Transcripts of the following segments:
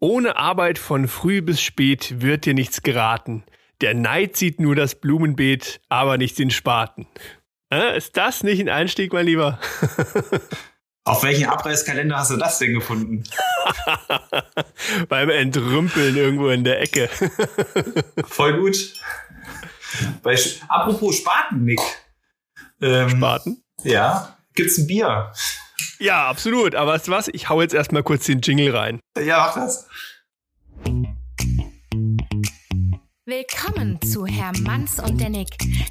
Ohne Arbeit von früh bis spät wird dir nichts geraten. Der Neid sieht nur das Blumenbeet, aber nicht den Spaten. Äh, ist das nicht ein Einstieg, mein Lieber? Auf welchen Abreißkalender hast du das denn gefunden? Beim Entrümpeln irgendwo in der Ecke. Voll gut. Bei, apropos Spaten, Nick. Ähm, Spaten? Ja. Gibt's ein Bier? Ja, absolut. Aber weißt du was? Ich hau jetzt erstmal kurz den Jingle rein. Ja, mach das. Willkommen zu Herr Manns und der Nick,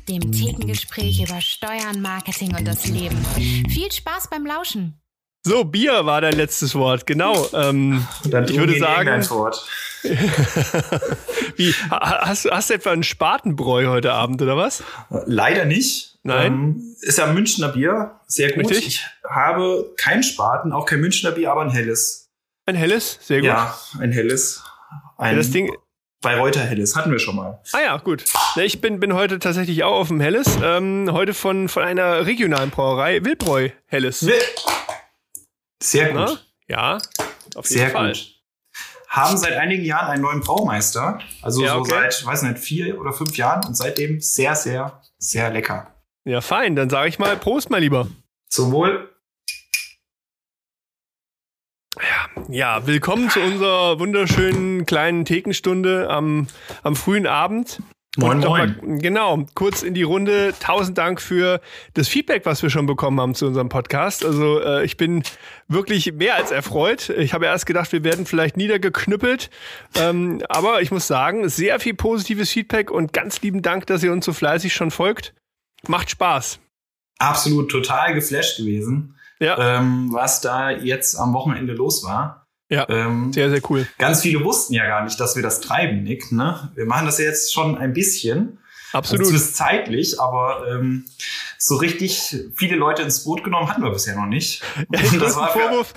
dem Thekengespräch über Steuern, Marketing und das Leben. Viel Spaß beim Lauschen. So, Bier war dein letztes Wort, genau. Ähm, Dann ich würde sagen. Wort. Wie, hast, hast du etwa ein Spatenbräu heute Abend oder was? Leider nicht. Nein. Ähm, ist ja ein Münchner Bier, sehr gut. Richtig? Ich habe kein Spaten, auch kein Münchner Bier, aber ein helles. Ein helles, sehr gut. Ja, ein helles. Ein, ja, das Ding, bei Reuter Helles hatten wir schon mal. Ah ja, gut. Ich bin, bin heute tatsächlich auch auf dem Helles. Ähm, heute von, von einer regionalen Brauerei, Wildbräu Helles. Will Sehr gut. Na? Ja, auf jeden Sehr Fall. gut. Haben seit einigen Jahren einen neuen Braumeister. Also ja, so okay. seit, weiß nicht, vier oder fünf Jahren und seitdem sehr, sehr, sehr lecker. Ja, fein. Dann sage ich mal Prost, mein Lieber. Zum Wohl. Ja, ja, willkommen zu unserer wunderschönen kleinen Thekenstunde am, am frühen Abend. Moin, moin. Mal, genau, kurz in die Runde. Tausend Dank für das Feedback, was wir schon bekommen haben zu unserem Podcast. Also äh, ich bin wirklich mehr als erfreut. Ich habe erst gedacht, wir werden vielleicht niedergeknüppelt. Ähm, aber ich muss sagen, sehr viel positives Feedback und ganz lieben Dank, dass ihr uns so fleißig schon folgt. Macht Spaß. Absolut total geflasht gewesen ja. ähm, was da jetzt am Wochenende los war. Ja, ähm, sehr, sehr cool. Ganz viele wussten ja gar nicht, dass wir das treiben, Nick. Ne? Wir machen das ja jetzt schon ein bisschen. Absolut. Also ist zeitlich, aber ähm, so richtig viele Leute ins Boot genommen hatten wir bisher noch nicht. Ja, den, größten Vorwurf,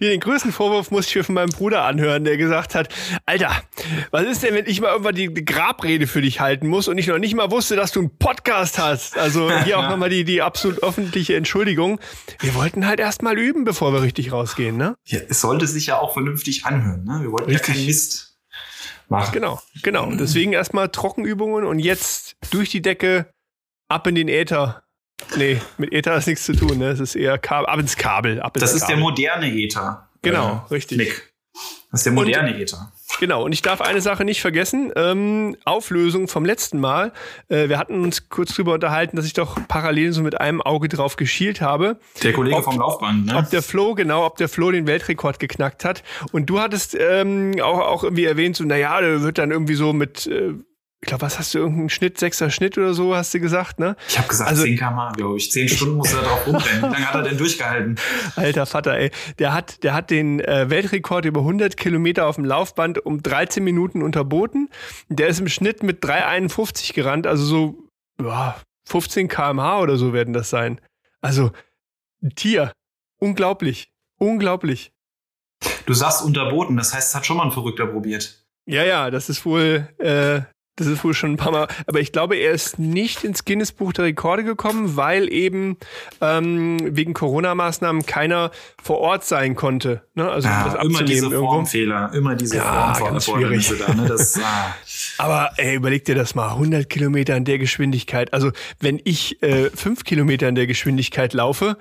den größten Vorwurf musste ich mir von meinem Bruder anhören, der gesagt hat, Alter, was ist denn, wenn ich mal irgendwann die Grabrede für dich halten muss und ich noch nicht mal wusste, dass du einen Podcast hast? Also hier auch nochmal die, die absolut öffentliche Entschuldigung. Wir wollten halt erst mal üben, bevor wir richtig rausgehen, ne? Ja, es sollte sich ja auch vernünftig anhören, ne? Wir wollten richtig. ja keinen Mist machen. Genau, genau. Deswegen erstmal Trockenübungen und jetzt durch die Decke, ab in den Äther. Nee, mit Äther ist nichts zu tun, ne? Es ist eher Kabel, ab ins Kabel. Ab ins das ist Kabel. der moderne Äther. Genau, äh, richtig. Nick. Das ist der moderne und, Äther. Genau, und ich darf eine Sache nicht vergessen. Ähm, Auflösung vom letzten Mal. Äh, wir hatten uns kurz drüber unterhalten, dass ich doch parallel so mit einem Auge drauf geschielt habe. Der Kollege ob, vom Laufband, ne? Ob der Flo, genau, ob der Flo den Weltrekord geknackt hat. Und du hattest ähm, auch, auch irgendwie erwähnt, so, naja, der wird dann irgendwie so mit äh, ich glaube, was hast du, irgendeinen Schnitt, sechser Schnitt oder so, hast du gesagt, ne? Ich habe gesagt, also, 10 km, glaube ich. 10 Stunden muss er drauf rumrennen. Wie lange hat er denn durchgehalten? Alter Vater, ey. Der hat, der hat den äh, Weltrekord über 100 Kilometer auf dem Laufband um 13 Minuten unterboten. Der ist im Schnitt mit 3,51 gerannt, also so ja, 15 kmh oder so werden das sein. Also, ein Tier. Unglaublich. Unglaublich. Du sagst unterboten, das heißt, es hat schon mal ein Verrückter probiert. Ja, ja, das ist wohl, äh, das ist wohl schon ein paar Mal. Aber ich glaube, er ist nicht ins Guinness-Buch der Rekorde gekommen, weil eben ähm, wegen Corona-Maßnahmen keiner vor Ort sein konnte. Ne? Also ja, das immer diese irgendwo. Formfehler, immer diese ja, Formfehler. Da, ne? das, ah. Aber ey, überleg dir das mal, 100 Kilometer in der Geschwindigkeit. Also wenn ich äh, 5 Kilometer in der Geschwindigkeit laufe,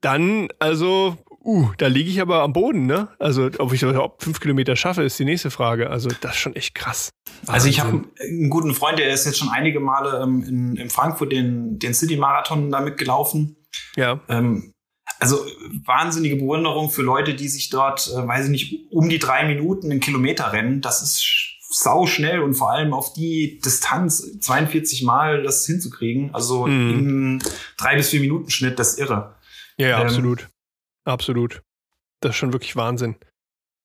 dann also Uh, da liege ich aber am Boden, ne? Also, ob ich überhaupt fünf Kilometer schaffe, ist die nächste Frage. Also, das ist schon echt krass. Also, ich habe einen guten Freund, der ist jetzt schon einige Male ähm, in, in Frankfurt den, den City-Marathon damit gelaufen. Ja. Ähm, also, wahnsinnige Bewunderung für Leute, die sich dort, äh, weiß ich nicht, um die drei Minuten einen Kilometer rennen. Das ist sau schnell und vor allem auf die Distanz 42 Mal das hinzukriegen. Also, mhm. im drei bis vier Minuten Schnitt, das ist irre. Ja, ja ähm, absolut. Absolut. Das ist schon wirklich Wahnsinn.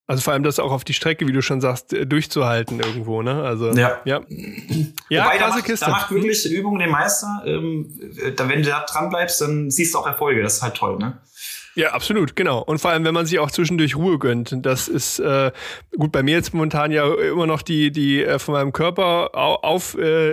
Also vor allem das auch auf die Strecke, wie du schon sagst, äh, durchzuhalten irgendwo, ne? Also ja, ja, ja Wobei, da macht, Kiste. Da macht wirklich Übung den Meister. Ähm, da, wenn du da dran bleibst, dann siehst du auch Erfolge. Das ist halt toll, ne? Ja, absolut, genau. Und vor allem, wenn man sich auch zwischendurch Ruhe gönnt. Das ist äh, gut bei mir jetzt momentan ja immer noch die, die äh, von meinem Körper auf, äh,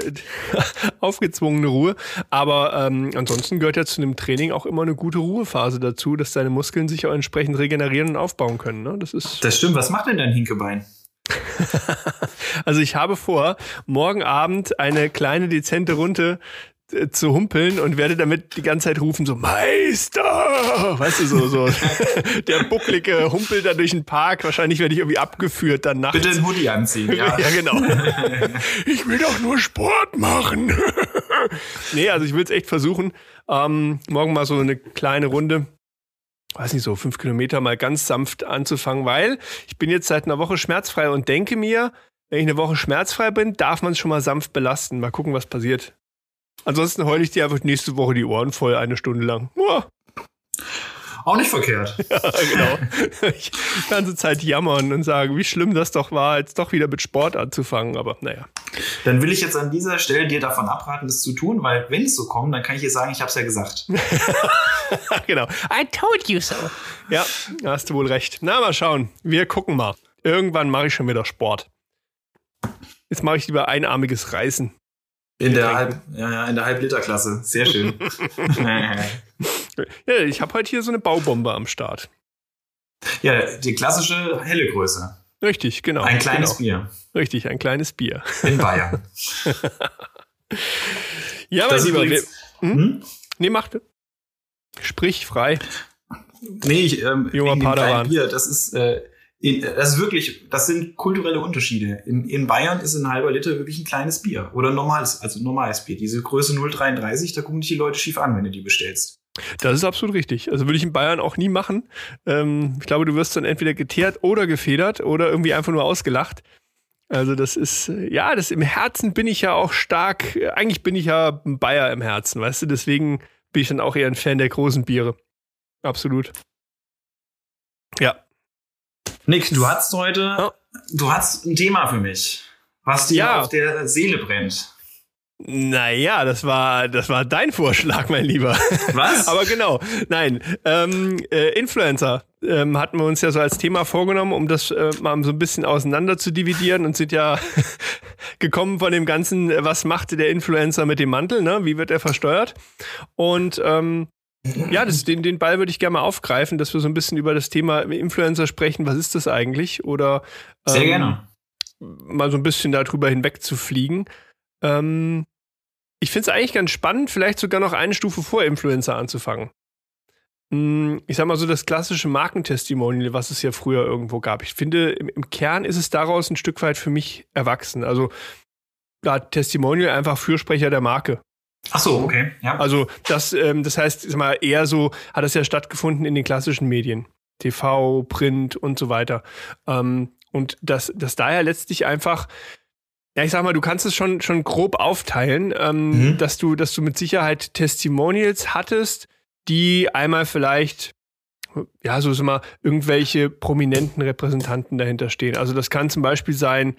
aufgezwungene Ruhe. Aber ähm, ansonsten gehört ja zu einem Training auch immer eine gute Ruhephase dazu, dass deine Muskeln sich auch entsprechend regenerieren und aufbauen können. Ne? Das ist. Das stimmt. Was macht denn dein Hinkebein? also ich habe vor, morgen Abend eine kleine dezente Runde äh, zu humpeln und werde damit die ganze Zeit rufen, so Meister! Weißt du, so, so der bucklige humpelt da durch den Park. Wahrscheinlich werde ich irgendwie abgeführt dann nachts. Bitte einen Hoodie anziehen, ja. ja, genau. ich will doch nur Sport machen. nee, also ich will es echt versuchen. Ähm, morgen mal so eine kleine Runde weiß nicht, so fünf Kilometer mal ganz sanft anzufangen, weil ich bin jetzt seit einer Woche schmerzfrei und denke mir, wenn ich eine Woche schmerzfrei bin, darf man es schon mal sanft belasten. Mal gucken, was passiert. Ansonsten heule ich dir einfach nächste Woche die Ohren voll, eine Stunde lang. Uah. Auch nicht verkehrt. Ja, genau. Ich die ganze Zeit jammern und sagen, wie schlimm das doch war, jetzt doch wieder mit Sport anzufangen. Aber naja. Dann will ich jetzt an dieser Stelle dir davon abraten, das zu tun, weil wenn es so kommt, dann kann ich dir sagen, ich habe es ja gesagt. genau. I told you so. Ja, hast du wohl recht. Na, mal schauen. Wir gucken mal. Irgendwann mache ich schon wieder Sport. Jetzt mache ich lieber einarmiges Reißen. In der, Halb, ja, ja, in der Halbliterklasse. Sehr schön. ja, ich habe heute hier so eine Baubombe am Start. Ja, die klassische helle Größe. Richtig, genau. Ein kleines genau. Bier. Richtig, ein kleines Bier. In Bayern. ja, mein Lieber. Übrigens, hm? Hm? Nee, mach. Sprich frei. Nee, ich, ähm, Junger Padawan. Bier, das ist, äh, das ist wirklich, das sind kulturelle Unterschiede. In, in Bayern ist ein halber Liter wirklich ein kleines Bier oder ein normales, also normales Bier. Diese Größe 0,33, da gucken dich die Leute schief an, wenn du die bestellst. Das ist absolut richtig. Also würde ich in Bayern auch nie machen. Ähm, ich glaube, du wirst dann entweder geteert oder gefedert oder irgendwie einfach nur ausgelacht. Also das ist, ja, das im Herzen bin ich ja auch stark. Eigentlich bin ich ja ein Bayer im Herzen, weißt du? Deswegen bin ich dann auch eher ein Fan der großen Biere. Absolut. Ja. Nick, du hast heute, oh. du hast ein Thema für mich, was dir ja. auf der Seele brennt. Naja, das war, das war dein Vorschlag, mein Lieber. Was? Aber genau, nein. Ähm, äh, Influencer ähm, hatten wir uns ja so als Thema vorgenommen, um das äh, mal so ein bisschen auseinander zu dividieren und sind ja gekommen von dem Ganzen, was machte der Influencer mit dem Mantel, ne? Wie wird er versteuert? Und ähm, ja, das, den, den Ball würde ich gerne mal aufgreifen, dass wir so ein bisschen über das Thema Influencer sprechen. Was ist das eigentlich? Oder ähm, Sehr gerne. mal so ein bisschen darüber hinweg zu fliegen. Ähm, ich finde es eigentlich ganz spannend, vielleicht sogar noch eine Stufe vor Influencer anzufangen. Hm, ich sag mal so das klassische Markentestimonial, was es ja früher irgendwo gab. Ich finde, im, im Kern ist es daraus ein Stück weit für mich erwachsen. Also da Testimonial einfach Fürsprecher der Marke. Ach so, okay. Ja. Also das, ähm, das heißt, sag mal, eher so hat es ja stattgefunden in den klassischen Medien. TV, Print und so weiter. Ähm, und dass das daher letztlich einfach, ja, ich sag mal, du kannst es schon, schon grob aufteilen, ähm, mhm. dass du, dass du mit Sicherheit Testimonials hattest, die einmal vielleicht ja, so ist immer irgendwelche prominenten Repräsentanten dahinter stehen. Also das kann zum Beispiel sein,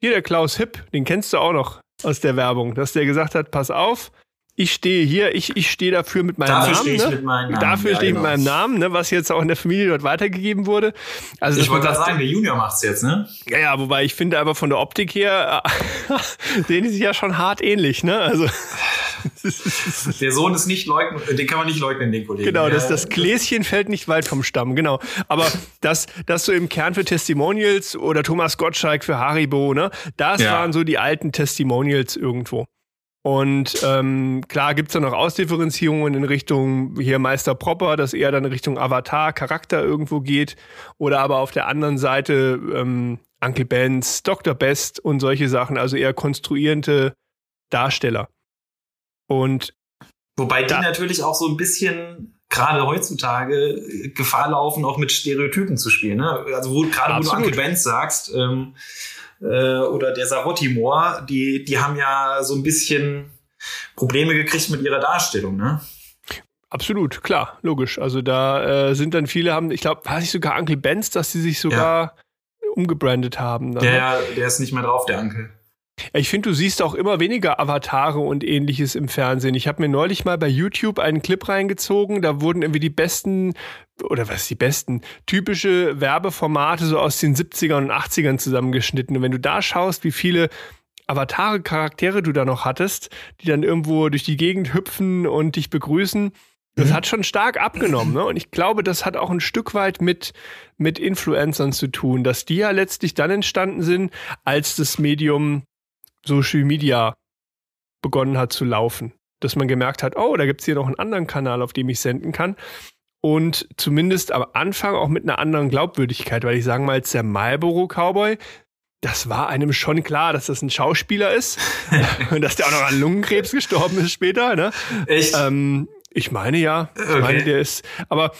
hier der Klaus Hipp, den kennst du auch noch aus der Werbung, dass der gesagt hat, pass auf, ich stehe hier, ich, ich stehe dafür mit meinem dafür Namen. Stehe ich ne? mit meinem Namen. Dafür ja, stehe ich genau. mit meinem Namen, ne? was jetzt auch in der Familie dort weitergegeben wurde. Also, ich wollte gerade sagen, der Junior macht's jetzt, ne? Ja, ja, wobei ich finde aber von der Optik her sehen die sich ja schon hart ähnlich, ne? Also der Sohn ist nicht leugnen, den kann man nicht leugnen, den Kollegen. Genau, das, das Gläschen fällt nicht weit vom Stamm, genau. Aber das, das so im Kern für Testimonials oder Thomas Gottschalk für Haribo, ne? Das ja. waren so die alten Testimonials irgendwo. Und ähm, klar gibt es da noch Ausdifferenzierungen in Richtung hier Meister Proper, dass eher dann Richtung Avatar, Charakter irgendwo geht. Oder aber auf der anderen Seite ähm, Uncle Benz, Dr. Best und solche Sachen, also eher konstruierende Darsteller. Und Wobei die natürlich auch so ein bisschen gerade heutzutage Gefahr laufen, auch mit Stereotypen zu spielen. Ne? Also wo, gerade wo du Uncle Benz sagst, ähm, äh, oder der Sarotti-Moor, die, die haben ja so ein bisschen Probleme gekriegt mit ihrer Darstellung, ne? Absolut, klar, logisch. Also da äh, sind dann viele haben, ich glaube, war nicht sogar Uncle Benz, dass sie sich sogar ja. umgebrandet haben. Dann, der, der ist nicht mehr drauf, der Uncle. Ich finde, du siehst auch immer weniger Avatare und ähnliches im Fernsehen. Ich habe mir neulich mal bei YouTube einen Clip reingezogen, da wurden irgendwie die besten oder was die besten typische Werbeformate so aus den 70ern und 80ern zusammengeschnitten. Und wenn du da schaust, wie viele Avatare, Charaktere du da noch hattest, die dann irgendwo durch die Gegend hüpfen und dich begrüßen, Das mhm. hat schon stark abgenommen, ne? Und ich glaube, das hat auch ein Stück weit mit, mit Influencern zu tun, dass die ja letztlich dann entstanden sind, als das Medium Social Media begonnen hat zu laufen. Dass man gemerkt hat, oh, da gibt's hier noch einen anderen Kanal, auf dem ich senden kann. Und zumindest am Anfang auch mit einer anderen Glaubwürdigkeit, weil ich sagen mal, als der Marlboro Cowboy, das war einem schon klar, dass das ein Schauspieler ist und dass der auch noch an Lungenkrebs gestorben ist später. Ne? Echt? Ähm, ich meine ja. Ich okay. meine, der ist. Aber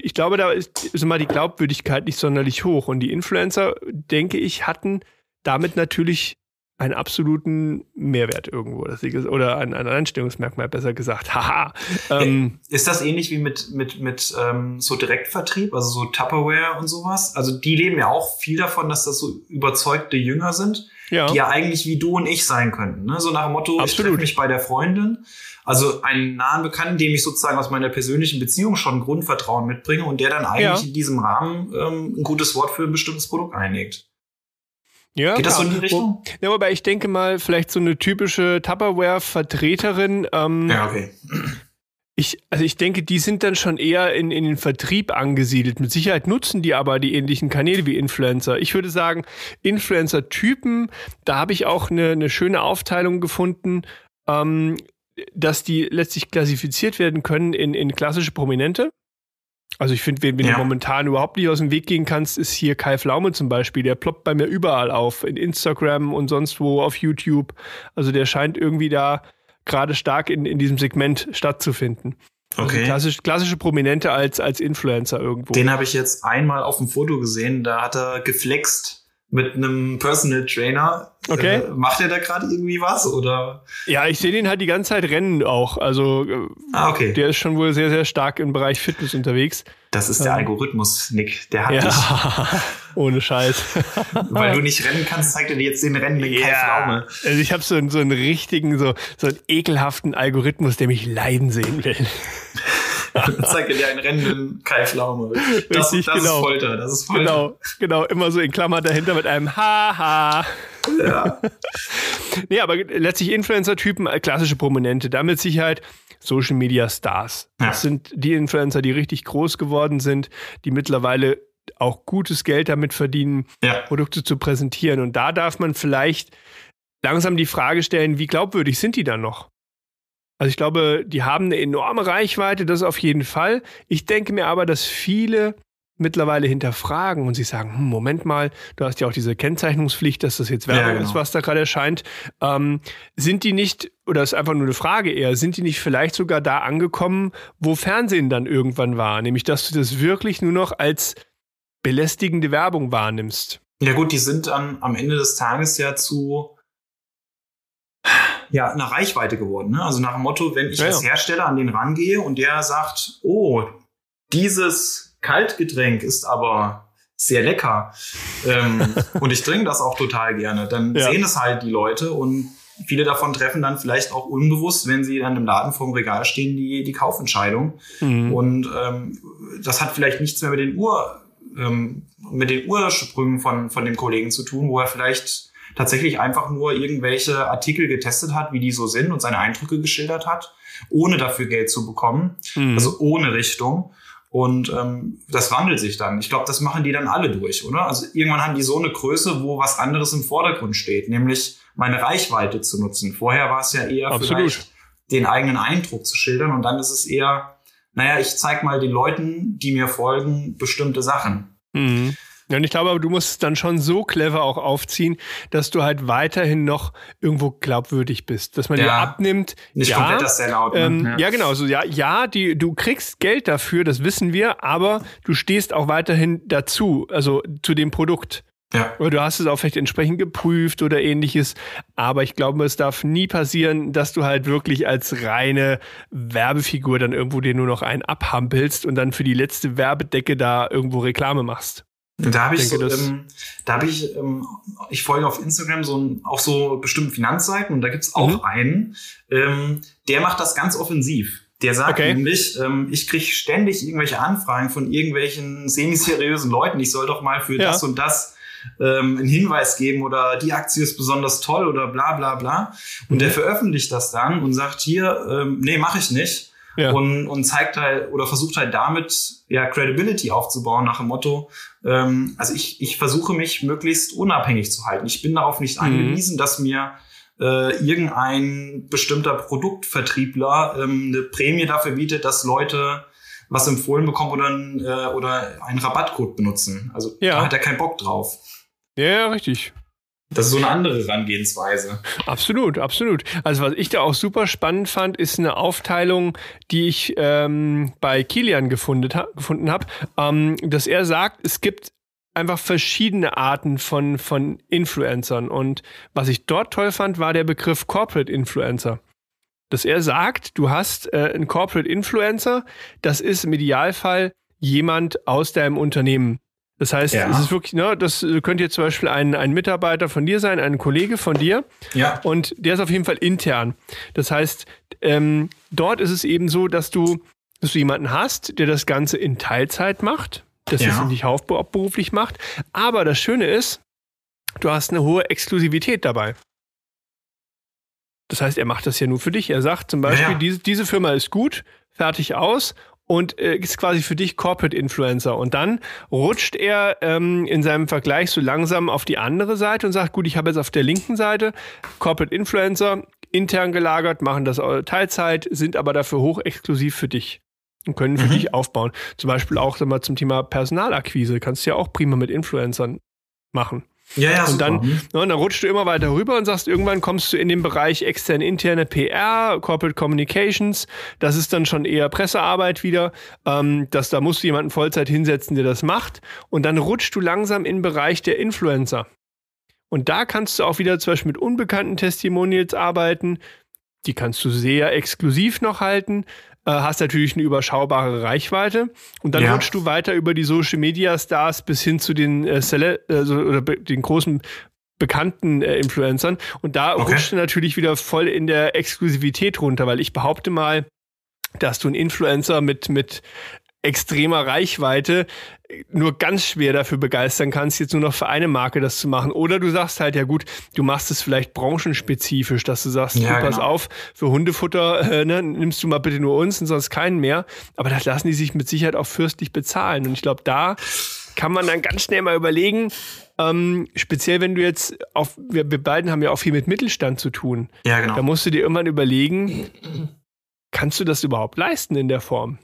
ich glaube, da ist, ist immer die Glaubwürdigkeit nicht sonderlich hoch. Und die Influencer, denke ich, hatten damit natürlich einen absoluten Mehrwert irgendwo. oder ein, ein Einstellungsmerkmal, besser gesagt. Haha. Ähm, ist das ähnlich wie mit, mit, mit ähm, so Direktvertrieb, also so Tupperware und sowas? Also die leben ja auch viel davon, dass das so überzeugte Jünger sind, ja. die ja eigentlich wie du und ich sein könnten. Ne? So nach dem Motto, Absolut. ich treffe mich bei der Freundin. Also einen nahen Bekannten, dem ich sozusagen aus meiner persönlichen Beziehung schon Grundvertrauen mitbringe und der dann eigentlich ja. in diesem Rahmen ähm, ein gutes Wort für ein bestimmtes Produkt einlegt. Ja, Geht das so in die Richtung? Ja, aber ich denke mal, vielleicht so eine typische Tupperware-Vertreterin. Ähm, ja, okay. Ich, also ich denke, die sind dann schon eher in, in den Vertrieb angesiedelt. Mit Sicherheit nutzen die aber die ähnlichen Kanäle wie Influencer. Ich würde sagen, Influencer-Typen, da habe ich auch eine, eine schöne Aufteilung gefunden, ähm, dass die letztlich klassifiziert werden können in, in klassische Prominente. Also ich finde, wen, wen ja. du momentan überhaupt nicht aus dem Weg gehen kannst, ist hier Kai Flaume zum Beispiel. Der ploppt bei mir überall auf, in Instagram und sonst wo, auf YouTube. Also der scheint irgendwie da gerade stark in, in diesem Segment stattzufinden. Also okay. Also klassisch, klassische Prominente als, als Influencer irgendwo. Den habe ich jetzt einmal auf dem Foto gesehen, da hat er geflext mit einem Personal Trainer. Okay. Äh, macht er da gerade irgendwie was oder? Ja, ich sehe den halt die ganze Zeit rennen auch. Also äh, ah, okay. der ist schon wohl sehr, sehr stark im Bereich Fitness unterwegs. Das ist der ähm, Algorithmus, Nick. Der hat ja. dich. Ohne Scheiß. Weil du nicht rennen kannst, zeigt er dir jetzt den Rennen ja. Kai Pflaume. Also ich habe so, so einen richtigen, so, so einen ekelhaften Algorithmus, der mich leiden sehen will. zeige dir einen rennenden Kai Pflaume. Das, Richtig, das genau. ist Folter, das ist Folter. Genau, genau, immer so in Klammer dahinter mit einem Haha. Ja. nee, aber letztlich Influencer-Typen, äh, klassische Prominente, damit Sicherheit Social Media Stars. Ja. Das sind die Influencer, die richtig groß geworden sind, die mittlerweile auch gutes Geld damit verdienen, ja. Produkte zu präsentieren. Und da darf man vielleicht langsam die Frage stellen, wie glaubwürdig sind die dann noch? Also ich glaube, die haben eine enorme Reichweite, das auf jeden Fall. Ich denke mir aber, dass viele mittlerweile hinterfragen und sie sagen, hm, Moment mal, du hast ja auch diese Kennzeichnungspflicht, dass das jetzt Werbung ja, genau. ist, was da gerade erscheint. Ähm, sind die nicht, oder ist einfach nur eine Frage eher, sind die nicht vielleicht sogar da angekommen, wo Fernsehen dann irgendwann war? Nämlich, dass du das wirklich nur noch als belästigende Werbung wahrnimmst. Ja gut, die sind dann am Ende des Tages ja zu ja, eine Reichweite geworden. Ne? Also nach dem Motto, wenn ich ja, als Hersteller an den rangehe und der sagt, oh, dieses Kaltgetränk ist aber sehr lecker ähm, und ich trinke das auch total gerne, dann ja. sehen es halt die Leute und viele davon treffen dann vielleicht auch unbewusst, wenn sie dann im Laden vorm Regal stehen, die, die Kaufentscheidung. Mhm. Und ähm, das hat vielleicht nichts mehr mit den Uhr, ähm, mit den Ursprüngen von, von dem Kollegen zu tun, wo er vielleicht tatsächlich einfach nur irgendwelche Artikel getestet hat, wie die so sind und seine Eindrücke geschildert hat, ohne dafür Geld zu bekommen, mhm. also ohne Richtung. Und ähm, das wandelt sich dann. Ich glaube, das machen die dann alle durch, oder? Also irgendwann haben die so eine Größe, wo was anderes im Vordergrund steht, nämlich meine Reichweite zu nutzen. Vorher war es ja eher Absolut. vielleicht den eigenen Eindruck zu schildern und dann ist es eher, naja, ich zeig mal den Leuten, die mir folgen, bestimmte Sachen. Mhm. Ja, und ich glaube, aber du musst es dann schon so clever auch aufziehen, dass du halt weiterhin noch irgendwo glaubwürdig bist, dass man ja, dir abnimmt. Nicht ja, komplett das Sellout. Ne? Ähm, ja. ja, genau. So, ja, ja, die, du kriegst Geld dafür, das wissen wir, aber du stehst auch weiterhin dazu, also zu dem Produkt. Ja. Oder du hast es auch vielleicht entsprechend geprüft oder ähnliches. Aber ich glaube, es darf nie passieren, dass du halt wirklich als reine Werbefigur dann irgendwo dir nur noch einen abhampelst und dann für die letzte Werbedecke da irgendwo Reklame machst. Da habe ich, so, ähm, da habe ich, ähm, ich folge auf Instagram so ein, auch so bestimmte Finanzseiten und da gibt's auch mhm. einen, ähm, der macht das ganz offensiv. Der sagt okay. nämlich, ähm, ich krieg ständig irgendwelche Anfragen von irgendwelchen semiseriösen Leuten, ich soll doch mal für ja. das und das ähm, einen Hinweis geben oder die Aktie ist besonders toll oder bla bla bla. Und mhm. der veröffentlicht das dann und sagt hier, ähm, nee, mache ich nicht. Ja. und, und zeigt halt oder versucht halt damit ja Credibility aufzubauen nach dem Motto, ähm, also ich, ich versuche mich möglichst unabhängig zu halten. Ich bin darauf nicht mhm. angewiesen, dass mir äh, irgendein bestimmter Produktvertriebler ähm, eine Prämie dafür bietet, dass Leute was empfohlen bekommen oder, ein, äh, oder einen Rabattcode benutzen. Also ja. da hat er keinen Bock drauf. Ja, richtig. Das ist so eine andere Herangehensweise. Absolut, absolut. Also was ich da auch super spannend fand, ist eine Aufteilung, die ich ähm, bei Kilian gefunden, ha gefunden habe, ähm, dass er sagt, es gibt einfach verschiedene Arten von, von Influencern. Und was ich dort toll fand, war der Begriff Corporate Influencer. Dass er sagt, du hast äh, einen Corporate Influencer, das ist im Idealfall jemand aus deinem Unternehmen. Das heißt, ja. es ist wirklich, ne, das könnte jetzt zum Beispiel ein, ein Mitarbeiter von dir sein, ein Kollege von dir. Ja. Und der ist auf jeden Fall intern. Das heißt, ähm, dort ist es eben so, dass du, dass du jemanden hast, der das Ganze in Teilzeit macht, das ja. es nicht hauptberuflich macht. Aber das Schöne ist, du hast eine hohe Exklusivität dabei. Das heißt, er macht das ja nur für dich. Er sagt zum Beispiel, ja. diese, diese Firma ist gut, fertig aus und äh, ist quasi für dich Corporate Influencer. Und dann rutscht er ähm, in seinem Vergleich so langsam auf die andere Seite und sagt, gut, ich habe jetzt auf der linken Seite Corporate Influencer intern gelagert, machen das Teilzeit, sind aber dafür hochexklusiv für dich und können für mhm. dich aufbauen. Zum Beispiel auch sag mal, zum Thema Personalakquise kannst du ja auch prima mit Influencern machen. Ja, ja, und dann, mhm. ne, dann rutscht du immer weiter rüber und sagst, irgendwann kommst du in den Bereich externe, interne PR, Corporate Communications. Das ist dann schon eher Pressearbeit wieder. Ähm, dass da musst du jemanden Vollzeit hinsetzen, der das macht. Und dann rutscht du langsam in den Bereich der Influencer. Und da kannst du auch wieder zum Beispiel mit unbekannten Testimonials arbeiten. Die kannst du sehr exklusiv noch halten äh, hast natürlich eine überschaubare Reichweite und dann ja. rutschst du weiter über die Social Media Stars bis hin zu den äh, Cele also, oder den großen bekannten äh, Influencern und da okay. rutscht du natürlich wieder voll in der Exklusivität runter, weil ich behaupte mal, dass du einen Influencer mit mit extremer Reichweite nur ganz schwer dafür begeistern kannst, jetzt nur noch für eine Marke das zu machen. Oder du sagst halt, ja gut, du machst es vielleicht branchenspezifisch, dass du sagst, ja, du, pass genau. auf, für Hundefutter äh, ne, nimmst du mal bitte nur uns und sonst keinen mehr. Aber das lassen die sich mit Sicherheit auch fürstlich bezahlen. Und ich glaube, da kann man dann ganz schnell mal überlegen, ähm, speziell wenn du jetzt auf, wir, wir beiden haben ja auch viel mit Mittelstand zu tun. Ja, genau. Da musst du dir irgendwann überlegen, kannst du das überhaupt leisten in der Form?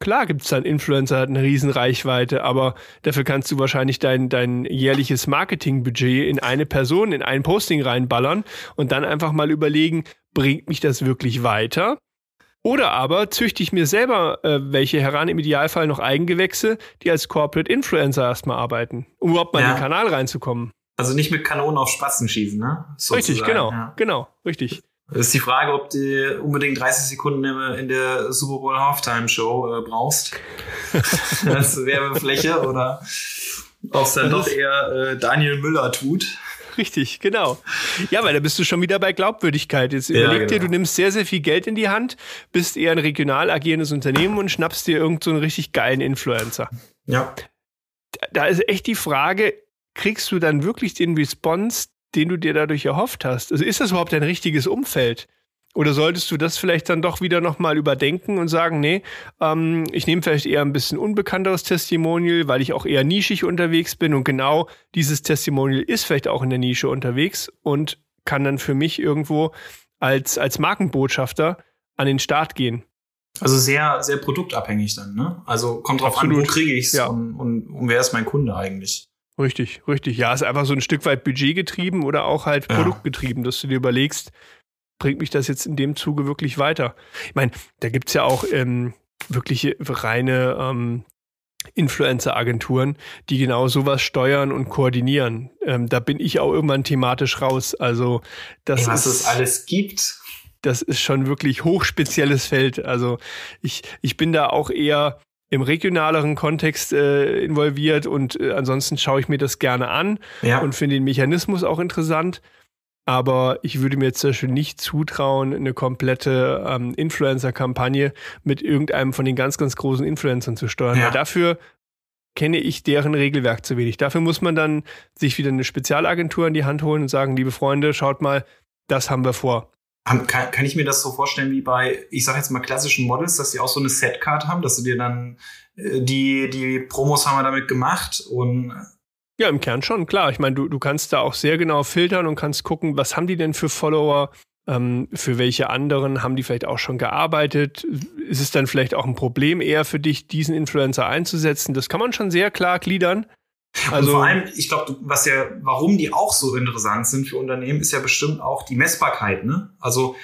Klar gibt es dann Influencer, hat eine Riesenreichweite, aber dafür kannst du wahrscheinlich dein, dein jährliches Marketingbudget in eine Person, in ein Posting reinballern und dann einfach mal überlegen, bringt mich das wirklich weiter? Oder aber züchte ich mir selber äh, welche heran, im Idealfall noch Eigengewächse, die als Corporate Influencer erstmal arbeiten, um überhaupt mal ja. in den Kanal reinzukommen. Also nicht mit Kanonen auf Spatzen schießen, ne? Sozusagen. Richtig, genau, ja. genau, richtig. Das ist die Frage, ob du unbedingt 30 Sekunden in der Super Bowl Halftime Show äh, brauchst. als Werbefläche oder ob es dann doch eher äh, Daniel Müller tut. Richtig, genau. Ja, weil da bist du schon wieder bei Glaubwürdigkeit. Jetzt ja, überleg dir, genau. du nimmst sehr, sehr viel Geld in die Hand, bist eher ein regional agierendes Unternehmen und schnappst dir irgendeinen so richtig geilen Influencer. Ja. Da ist echt die Frage, kriegst du dann wirklich den Response, den du dir dadurch erhofft hast? Also ist das überhaupt ein richtiges Umfeld? Oder solltest du das vielleicht dann doch wieder nochmal überdenken und sagen, nee, ähm, ich nehme vielleicht eher ein bisschen unbekannteres Testimonial, weil ich auch eher nischig unterwegs bin und genau dieses Testimonial ist vielleicht auch in der Nische unterwegs und kann dann für mich irgendwo als, als Markenbotschafter an den Start gehen. Also sehr, sehr produktabhängig dann, ne? Also kommt drauf Absolut. an, wo kriege ich's ja. und, und, und wer ist mein Kunde eigentlich? Richtig, richtig. Ja, ist einfach so ein Stück weit budgetgetrieben oder auch halt ja. produktgetrieben, dass du dir überlegst, bringt mich das jetzt in dem Zuge wirklich weiter? Ich meine, da gibt es ja auch ähm, wirklich reine ähm, Influencer-Agenturen, die genau sowas steuern und koordinieren. Ähm, da bin ich auch irgendwann thematisch raus. Also das was ist, es alles gibt. Das ist schon wirklich hochspezielles Feld. Also ich, ich bin da auch eher im regionaleren Kontext äh, involviert und äh, ansonsten schaue ich mir das gerne an ja. und finde den Mechanismus auch interessant. Aber ich würde mir zum Beispiel nicht zutrauen, eine komplette ähm, Influencer-Kampagne mit irgendeinem von den ganz, ganz großen Influencern zu steuern. Ja. Weil dafür kenne ich deren Regelwerk zu wenig. Dafür muss man dann sich wieder eine Spezialagentur in die Hand holen und sagen, liebe Freunde, schaut mal, das haben wir vor. Kann, kann ich mir das so vorstellen wie bei, ich sage jetzt mal klassischen Models, dass sie auch so eine Setcard haben, dass du dir dann äh, die, die Promos haben wir damit gemacht und ja, im Kern schon, klar. Ich meine, du, du kannst da auch sehr genau filtern und kannst gucken, was haben die denn für Follower, ähm, für welche anderen haben die vielleicht auch schon gearbeitet. Ist es dann vielleicht auch ein Problem eher für dich, diesen Influencer einzusetzen? Das kann man schon sehr klar gliedern. Also und vor allem, ich glaube, was ja, warum die auch so interessant sind für Unternehmen, ist ja bestimmt auch die Messbarkeit. Ne? Also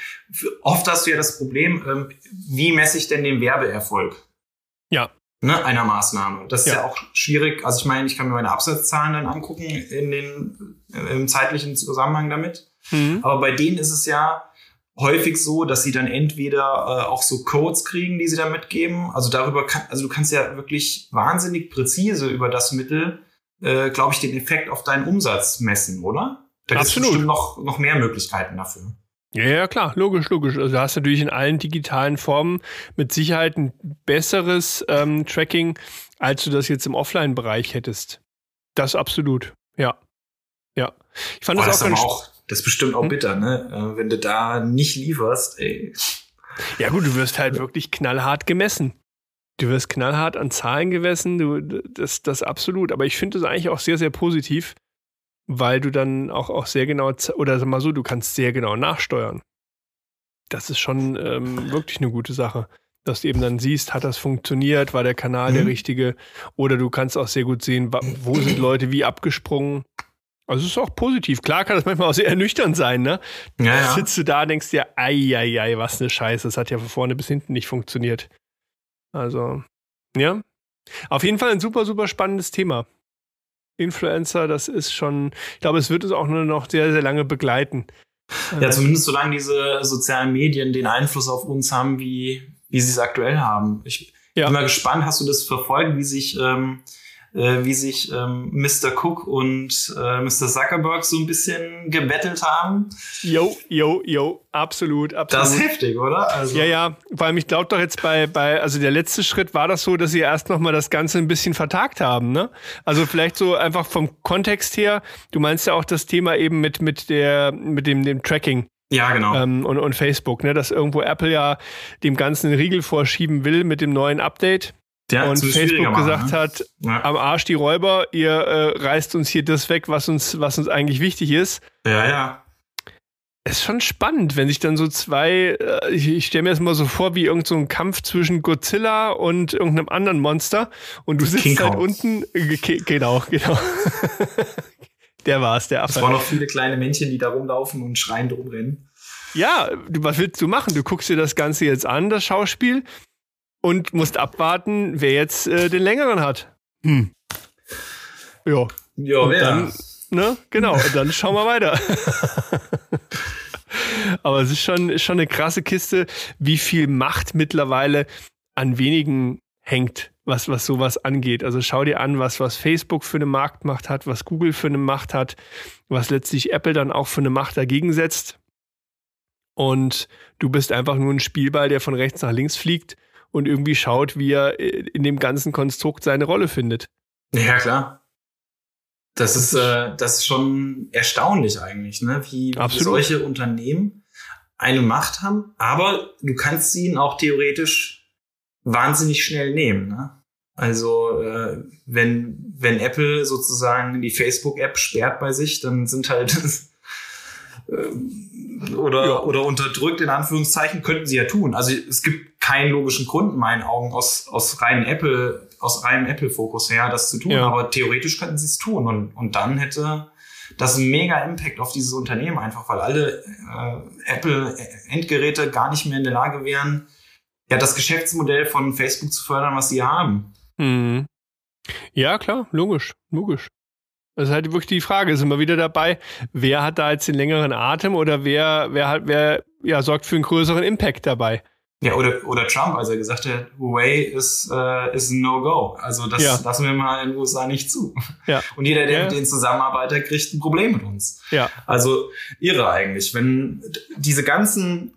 oft hast du ja das Problem, ähm, wie messe ich denn den Werbeerfolg? Ja. Ne, einer Maßnahme. Das ist ja. auch schwierig. Also ich meine, ich kann mir meine Absatzzahlen dann angucken in den äh, im zeitlichen Zusammenhang damit. Mhm. Aber bei denen ist es ja häufig so, dass sie dann entweder äh, auch so Codes kriegen, die sie da mitgeben. Also darüber kann, also du kannst ja wirklich wahnsinnig präzise über das Mittel äh, glaube ich, den Effekt auf deinen Umsatz messen, oder? Da gibt es bestimmt noch, noch mehr Möglichkeiten dafür. Ja, ja, klar, logisch, logisch. Also du hast natürlich in allen digitalen Formen mit Sicherheit ein besseres ähm, Tracking, als du das jetzt im Offline-Bereich hättest. Das absolut, ja. Ja. Ich fand Boah, das auch das ganz auch, Das ist bestimmt auch hm? bitter, ne? Äh, wenn du da nicht lieferst, ey. Ja gut, du wirst halt wirklich knallhart gemessen. Du wirst knallhart an Zahlen gewessen, du, das, das absolut. Aber ich finde das eigentlich auch sehr, sehr positiv, weil du dann auch, auch sehr genau, oder sag mal so, du kannst sehr genau nachsteuern. Das ist schon ähm, wirklich eine gute Sache. Dass du eben dann siehst, hat das funktioniert, war der Kanal mhm. der richtige, oder du kannst auch sehr gut sehen, wo sind Leute wie abgesprungen. Also es ist auch positiv. Klar kann das manchmal auch sehr ernüchternd sein, ne? Ja, ja. Sitzt du da, denkst dir, ei, ei, ei, was eine Scheiße, das hat ja von vorne bis hinten nicht funktioniert. Also, ja. Auf jeden Fall ein super, super spannendes Thema. Influencer, das ist schon, ich glaube, es wird uns auch nur noch sehr, sehr lange begleiten. Ja, äh, zumindest solange diese sozialen Medien den Einfluss auf uns haben, wie, wie sie es aktuell haben. Ich ja. bin mal gespannt, hast du das verfolgt, wie sich ähm, äh, wie sich ähm, Mr. Cook und äh, Mr. Zuckerberg so ein bisschen gebettelt haben. Jo, jo, jo, absolut, absolut. Das ist heftig, oder? Also ja, ja, vor allem ich glaube doch jetzt bei, bei, also der letzte Schritt war das so, dass sie erst nochmal das Ganze ein bisschen vertagt haben, ne? Also vielleicht so einfach vom Kontext her, du meinst ja auch das Thema eben mit, mit der, mit dem, dem Tracking. Ja, genau. Ähm, und, und Facebook, ne, dass irgendwo Apple ja dem Ganzen einen Riegel vorschieben will mit dem neuen Update. Ja, und Facebook gesagt ne? hat, ja. am Arsch die Räuber, ihr äh, reißt uns hier das weg, was uns, was uns eigentlich wichtig ist. Ja, ja. Es ist schon spannend, wenn sich dann so zwei, äh, ich, ich stelle mir das mal so vor, wie irgendein so Kampf zwischen Godzilla und irgendeinem anderen Monster und du sitzt King halt Kong. unten. Äh, genau, genau. der war's, der Affe. Es waren noch viele kleine Männchen, die da rumlaufen und schreiend rumrennen. Ja, was willst du machen? Du guckst dir das Ganze jetzt an, das Schauspiel, und musst abwarten, wer jetzt äh, den längeren hat. Hm. Ja. Ja, wer? Dann, ne? Genau, und dann schauen wir weiter. Aber es ist schon, ist schon eine krasse Kiste, wie viel Macht mittlerweile an wenigen hängt, was, was sowas angeht. Also schau dir an, was, was Facebook für eine Marktmacht hat, was Google für eine Macht hat, was letztlich Apple dann auch für eine Macht dagegen setzt. Und du bist einfach nur ein Spielball, der von rechts nach links fliegt und irgendwie schaut, wie er äh, in dem ganzen Konstrukt seine Rolle findet. Ja, klar. Das ist, äh, das ist schon erstaunlich eigentlich, ne? wie, wie solche Unternehmen eine Macht haben, aber du kannst sie ihnen auch theoretisch wahnsinnig schnell nehmen. Ne? Also äh, wenn, wenn Apple sozusagen die Facebook-App sperrt bei sich, dann sind halt oder, ja. oder unterdrückt in Anführungszeichen, könnten sie ja tun. Also es gibt keinen logischen Grund in meinen Augen aus, aus reinem Apple, aus reinem Apple-Fokus her, das zu tun. Ja. Aber theoretisch könnten sie es tun. Und, und dann hätte das einen mega Impact auf dieses Unternehmen einfach, weil alle äh, Apple-Endgeräte gar nicht mehr in der Lage wären, ja, das Geschäftsmodell von Facebook zu fördern, was sie haben. Mhm. Ja, klar, logisch, logisch. Das ist halt wirklich die Frage, ist immer wieder dabei, wer hat da jetzt den längeren Atem oder wer, wer hat, wer ja, sorgt für einen größeren Impact dabei? Ja, oder, oder Trump, als er gesagt hat, Huawei ist, äh, ist ein No-Go. Also das ja. lassen wir mal in den USA nicht zu. Ja. Und jeder, der ja. mit denen zusammenarbeitet, kriegt ein Problem mit uns. Ja. Also irre eigentlich. Wenn diese ganzen,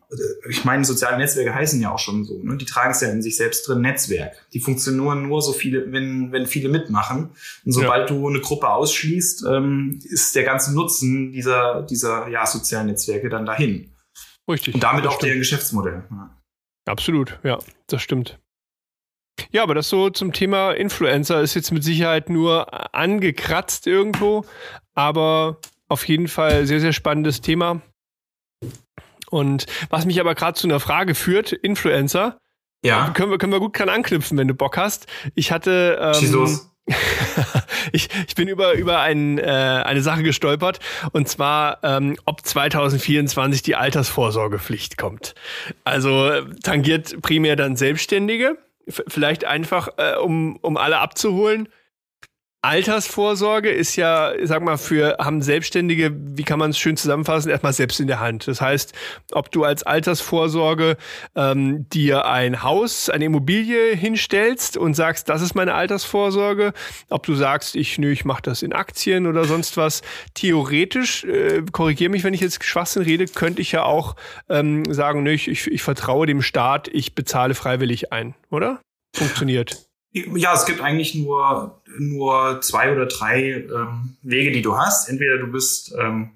ich meine, soziale Netzwerke heißen ja auch schon so, ne? die tragen es ja in sich selbst drin, Netzwerk. Die funktionieren nur so viele, wenn, wenn viele mitmachen. Und sobald ja. du eine Gruppe ausschließt, ähm, ist der ganze Nutzen dieser, dieser ja, sozialen Netzwerke dann dahin. Richtig. Und damit auch stimmt. der Geschäftsmodell. Ja. Absolut, ja, das stimmt. Ja, aber das so zum Thema Influencer ist jetzt mit Sicherheit nur angekratzt irgendwo, aber auf jeden Fall sehr, sehr spannendes Thema. Und was mich aber gerade zu einer Frage führt, Influencer, Ja, können wir, können wir gut dran anknüpfen, wenn du Bock hast. Ich hatte. schieß Ähm, los. ich, ich bin über, über ein, äh, eine Sache gestolpert und zwar, ähm, ob 2024 die Altersvorsorgepflicht kommt. Also tangiert primär dann Selbstständige, vielleicht einfach, äh, um, um alle abzuholen. Altersvorsorge ist ja, sag mal, für haben Selbstständige, wie kann man es schön zusammenfassen, erstmal selbst in der Hand. Das heißt, ob du als Altersvorsorge ähm, dir ein Haus, eine Immobilie hinstellst und sagst, das ist meine Altersvorsorge, ob du sagst, ich nö, ich mache das in Aktien oder sonst was. Theoretisch, äh, korrigiere mich, wenn ich jetzt Schwachsinn rede, könnte ich ja auch ähm, sagen, nö, ich, ich, ich vertraue dem Staat, ich bezahle freiwillig ein, oder? Funktioniert. Ja, es gibt eigentlich nur, nur zwei oder drei ähm, Wege, die du hast. Entweder du bist, ähm,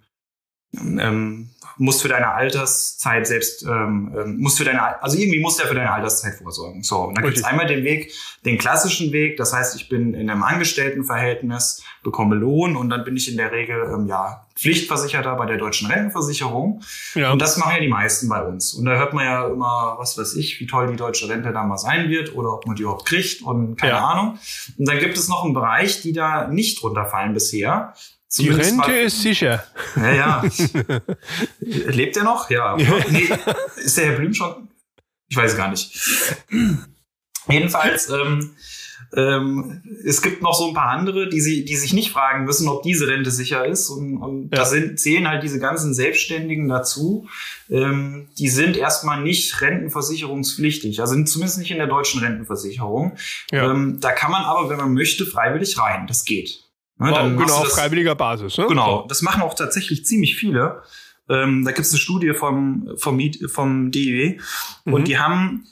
ähm, musst für deine Alterszeit selbst, ähm, ähm, musst für deine, also irgendwie musst du ja für deine Alterszeit vorsorgen. So, und dann gibt es einmal den Weg, den klassischen Weg. Das heißt, ich bin in einem Angestelltenverhältnis, bekomme Lohn und dann bin ich in der Regel, ähm, ja, Pflichtversicherter bei der deutschen Rentenversicherung. Ja. Und das machen ja die meisten bei uns. Und da hört man ja immer, was weiß ich, wie toll die deutsche Rente da mal sein wird oder ob man die überhaupt kriegt und keine Ja. Ahnung. Und dann gibt es noch einen Bereich, die da nicht runterfallen bisher. Die Rente mal- ist sicher. Ja, ja. Lebt er noch? Ja. Nee, ist der Herr Blüm schon? Ich weiß gar nicht. Jedenfalls, ähm, ähm, es gibt noch so ein paar andere, die, sie, die sich nicht fragen müssen, ob diese Rente sicher ist. Und, und Ja. da sind, zählen halt diese ganzen Selbstständigen dazu. Ähm, die sind erstmal nicht rentenversicherungspflichtig, also zumindest nicht in der deutschen Rentenversicherung. Ja. Ähm, da kann man aber, wenn man möchte, freiwillig rein. Das geht. Ne, Wow, dann genau, auf freiwilliger Basis. Ne? Genau, das machen auch tatsächlich ziemlich viele. Ähm, da gibt es eine Studie vom, vom, vom DIW Mhm. und die haben,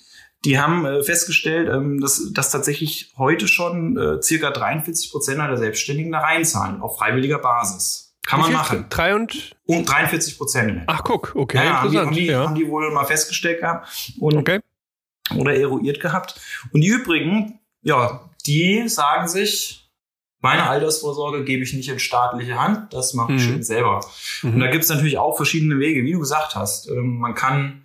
die haben äh, festgestellt, ähm, dass, dass tatsächlich heute schon äh, circa 43 Prozent aller Selbstständigen da reinzahlen, auf freiwilliger Basis. Kann man machen. Drei und. Und 43 Prozent. Ach, guck, okay, ja, ja, haben, die, haben, interessant. die, ja. haben die wohl mal festgestellt gehabt und, Okay. oder eruiert gehabt. Und die übrigen, ja, die sagen sich, meine Altersvorsorge gebe ich nicht in staatliche Hand, das mache ich Mhm. schön selber. Und Mhm. da gibt es natürlich auch verschiedene Wege, wie du gesagt hast. Ähm, man kann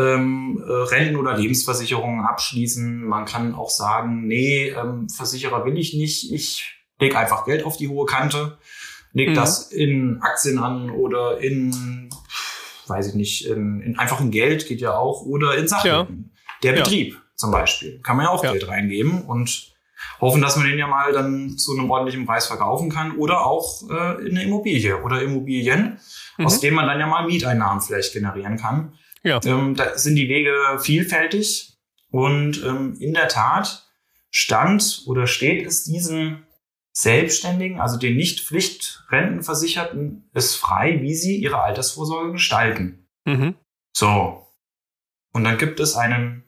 ähm, äh, Renten- oder Lebensversicherungen abschließen. Man kann auch sagen, nee, ähm, Versicherer will ich nicht. Ich lege einfach Geld auf die hohe Kante, leg Mhm. das in Aktien an oder in, weiß ich nicht, in, in einfach in Geld geht ja auch oder in. Der Ja. Betrieb zum Beispiel kann man ja auch Ja. Geld reingeben und hoffen, dass man den ja mal dann zu einem ordentlichen Preis verkaufen kann oder auch äh, in eine Immobilie oder Immobilien, Mhm. aus denen man dann ja mal Mieteinnahmen vielleicht generieren kann. Ja. Ähm, da sind die Wege vielfältig und ähm, in der Tat stand oder steht es diesen Selbstständigen, also den nicht Pflichtrentenversicherten, es frei, wie sie ihre Altersvorsorge gestalten. Mhm. So. Und dann gibt es einen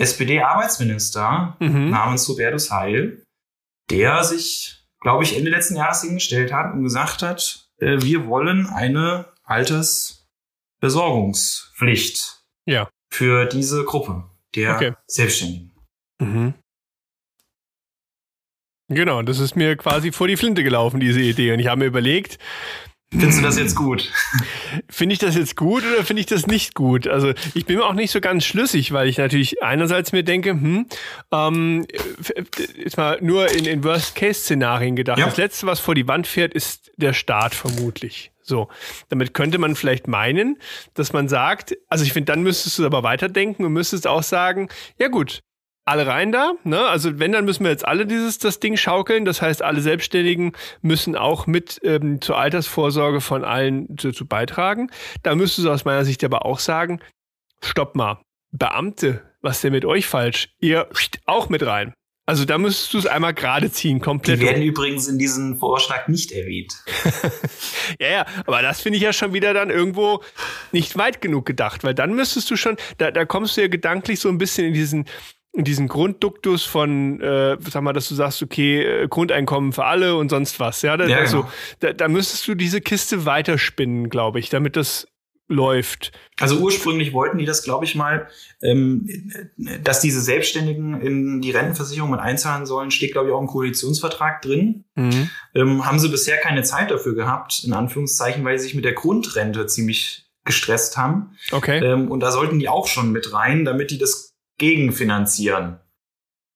SPD-Arbeitsminister Mhm. namens Hubertus Heil, der sich, glaube ich, Ende letzten Jahres hingestellt hat und gesagt hat, äh, wir wollen eine Altersversorgungspflicht Ja. für diese Gruppe der Okay. Selbstständigen. Mhm. Genau, das ist mir quasi vor die Flinte gelaufen, diese Idee. Und ich habe mir überlegt, Findest du das jetzt gut? finde ich das jetzt gut oder finde ich das nicht gut? Also ich bin mir auch nicht so ganz schlüssig, weil ich natürlich einerseits mir denke, hm, ähm, f- jetzt mal nur in, in Worst-Case-Szenarien gedacht. Ja. Das Letzte, was vor die Wand fährt, ist der Staat vermutlich. So, damit könnte man vielleicht meinen, dass man sagt, also ich finde, dann müsstest du aber weiterdenken und müsstest auch sagen, ja gut, alle rein da, ne? Also wenn, dann müssen wir jetzt alle dieses das Ding schaukeln. Das heißt, alle Selbstständigen müssen auch mit ähm, zur Altersvorsorge von allen zu, zu beitragen. Da müsstest du aus meiner Sicht aber auch sagen, stopp mal, Beamte, was ist denn mit euch falsch? Ihr auch mit rein. Also da müsstest du es einmal gerade ziehen, Die komplett. werden übrigens in diesem Vorschlag nicht erwähnt. Ja, ja, aber das finde ich ja schon wieder dann irgendwo nicht weit genug gedacht, weil dann müsstest du schon, da, da kommst du ja gedanklich so ein bisschen in diesen, diesen Grundduktus von, äh, sag mal, dass du sagst, okay, äh, Grundeinkommen für alle und sonst was, ja, da, Ja, also, genau. da, da müsstest du diese Kiste weiterspinnen, glaube ich, damit das läuft. Also ursprünglich wollten die das, glaube ich mal, ähm, dass diese Selbstständigen in die Rentenversicherung mit einzahlen sollen, steht, glaube ich, auch im Koalitionsvertrag drin. Mhm. Ähm, haben sie bisher keine Zeit dafür gehabt, in Anführungszeichen, weil sie sich mit der Grundrente ziemlich gestresst haben. Okay. Ähm, und da sollten die auch schon mit rein, damit die das gegenfinanzieren.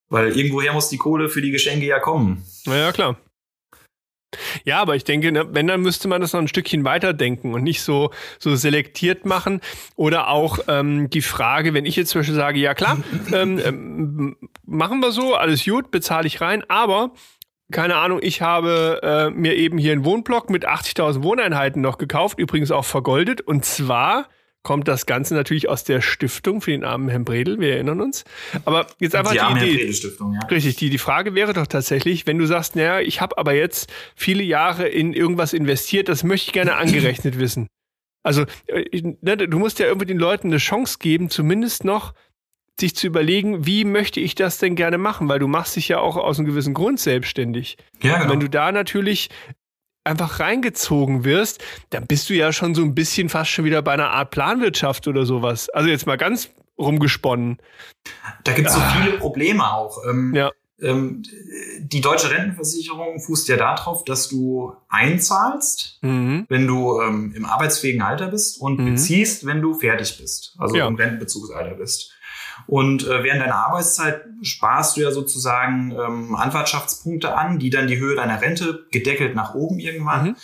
Weil irgendwoher muss die Kohle für die Geschenke ja kommen. Naja, klar. Ja, aber ich denke, wenn, dann müsste man das noch ein Stückchen weiterdenken und nicht so, so selektiert machen. Oder auch ähm, die Frage, wenn ich jetzt zum Beispiel sage, ja klar, ähm, ähm, machen wir so, alles gut, bezahle ich rein, aber keine Ahnung, ich habe äh, mir eben hier einen Wohnblock mit 80.000 Wohneinheiten noch gekauft, übrigens auch vergoldet. Und zwar kommt das Ganze natürlich aus der Stiftung für den armen Herrn Bredel, wir erinnern uns. Aber jetzt einfach die, die Idee. Ja. Richtig, die, die Frage wäre doch tatsächlich, wenn du sagst, naja, ich habe aber jetzt viele Jahre in irgendwas investiert, das möchte ich gerne angerechnet wissen. Also, äh, ne, du musst ja irgendwie den Leuten eine Chance geben, zumindest noch sich zu überlegen, wie möchte ich das denn gerne machen, weil du machst dich ja auch aus einem gewissen Grund selbstständig. Ja, genau. Wenn du da natürlich einfach reingezogen wirst, dann bist du ja schon so ein bisschen fast schon wieder bei einer Art Planwirtschaft oder sowas. Also jetzt mal ganz rumgesponnen. Da gibt es so ah. viele Probleme auch. Ähm, ja. Ähm, die deutsche Rentenversicherung fußt ja darauf, dass du einzahlst, mhm. wenn du ähm, im arbeitsfähigen Alter bist und mhm. beziehst, wenn du fertig bist, also ja. im Rentenbezugsalter bist. Und äh, während deiner Arbeitszeit sparst du ja sozusagen ähm, Anwartschaftspunkte an, die dann die Höhe deiner Rente gedeckelt nach oben irgendwann. Mhm.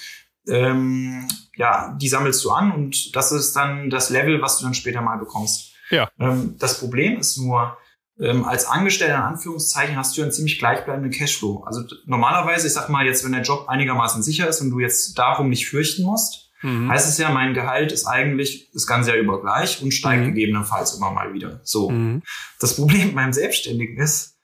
Ähm, ja, die sammelst du an und das ist dann das Level, was du dann später mal bekommst. Ja. Ähm, das Problem ist nur, ähm, als Angestellter in Anführungszeichen hast du einen ziemlich gleichbleibenden Cashflow. Also normalerweise, ich sag mal jetzt, wenn der Job einigermaßen sicher ist und du jetzt darum nicht fürchten musst, mhm. heißt es ja, mein Gehalt ist eigentlich das ganze Jahr über gleich und steigt mhm. gegebenenfalls immer mal wieder. So. Mhm. Das Problem beim Selbstständigen ist,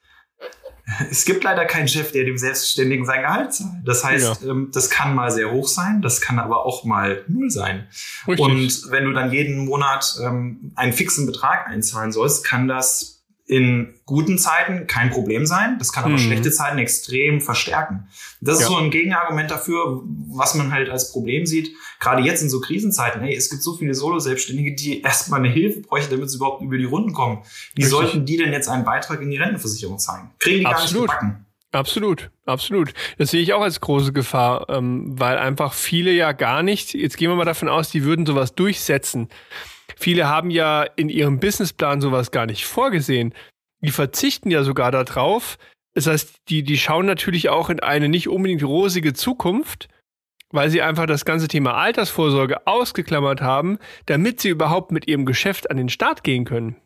es gibt leider keinen Chef, der dem Selbstständigen sein Gehalt zahlt. Das heißt, ja. ähm, das kann mal sehr hoch sein, das kann aber auch mal null sein. Richtig. Und wenn du dann jeden Monat ähm, einen fixen Betrag einzahlen sollst, kann das in guten Zeiten kein Problem sein. Das kann aber mhm. schlechte Zeiten extrem verstärken. Das ja. ist so ein Gegenargument dafür, was man halt als Problem sieht. Gerade jetzt in so Krisenzeiten, hey, es gibt so viele Solo-Selbstständige, die erstmal eine Hilfe bräuchten, damit sie überhaupt über die Runden kommen. Wie Richtig. sollten die denn jetzt einen Beitrag in die Rentenversicherung zahlen? Kriegen die Absolut. gar nicht gebacken. Absolut, absolut. Das sehe ich auch als große Gefahr, ähm, weil einfach viele ja gar nicht, jetzt gehen wir mal davon aus, die würden sowas durchsetzen. Viele haben ja in ihrem Businessplan sowas gar nicht vorgesehen. Die verzichten ja sogar darauf. Das heißt, die, die schauen natürlich auch in eine nicht unbedingt rosige Zukunft, weil sie einfach das ganze Thema Altersvorsorge ausgeklammert haben, damit sie überhaupt mit ihrem Geschäft an den Start gehen können.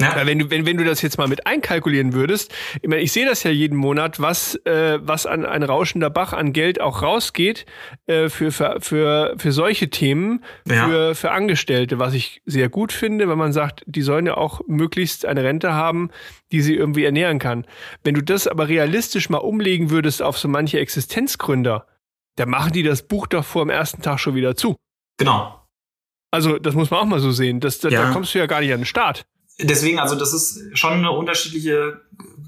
Ja. Wenn du, wenn, wenn du das jetzt mal mit einkalkulieren würdest, ich meine, ich sehe das ja jeden Monat, was, äh, was an ein rauschender Bach an Geld auch rausgeht äh, für, für, für, für solche Themen, ja. für, für Angestellte, was ich sehr gut finde, weil man sagt, die sollen ja auch möglichst eine Rente haben, die sie irgendwie ernähren kann. Wenn du das aber realistisch mal umlegen würdest auf so manche Existenzgründer, dann machen die das Buch doch vor dem ersten Tag schon wieder zu. Genau. Also, das muss man auch mal so sehen. Das, da, ja. da kommst du ja gar nicht an den Start deswegen, also das ist schon eine unterschiedliche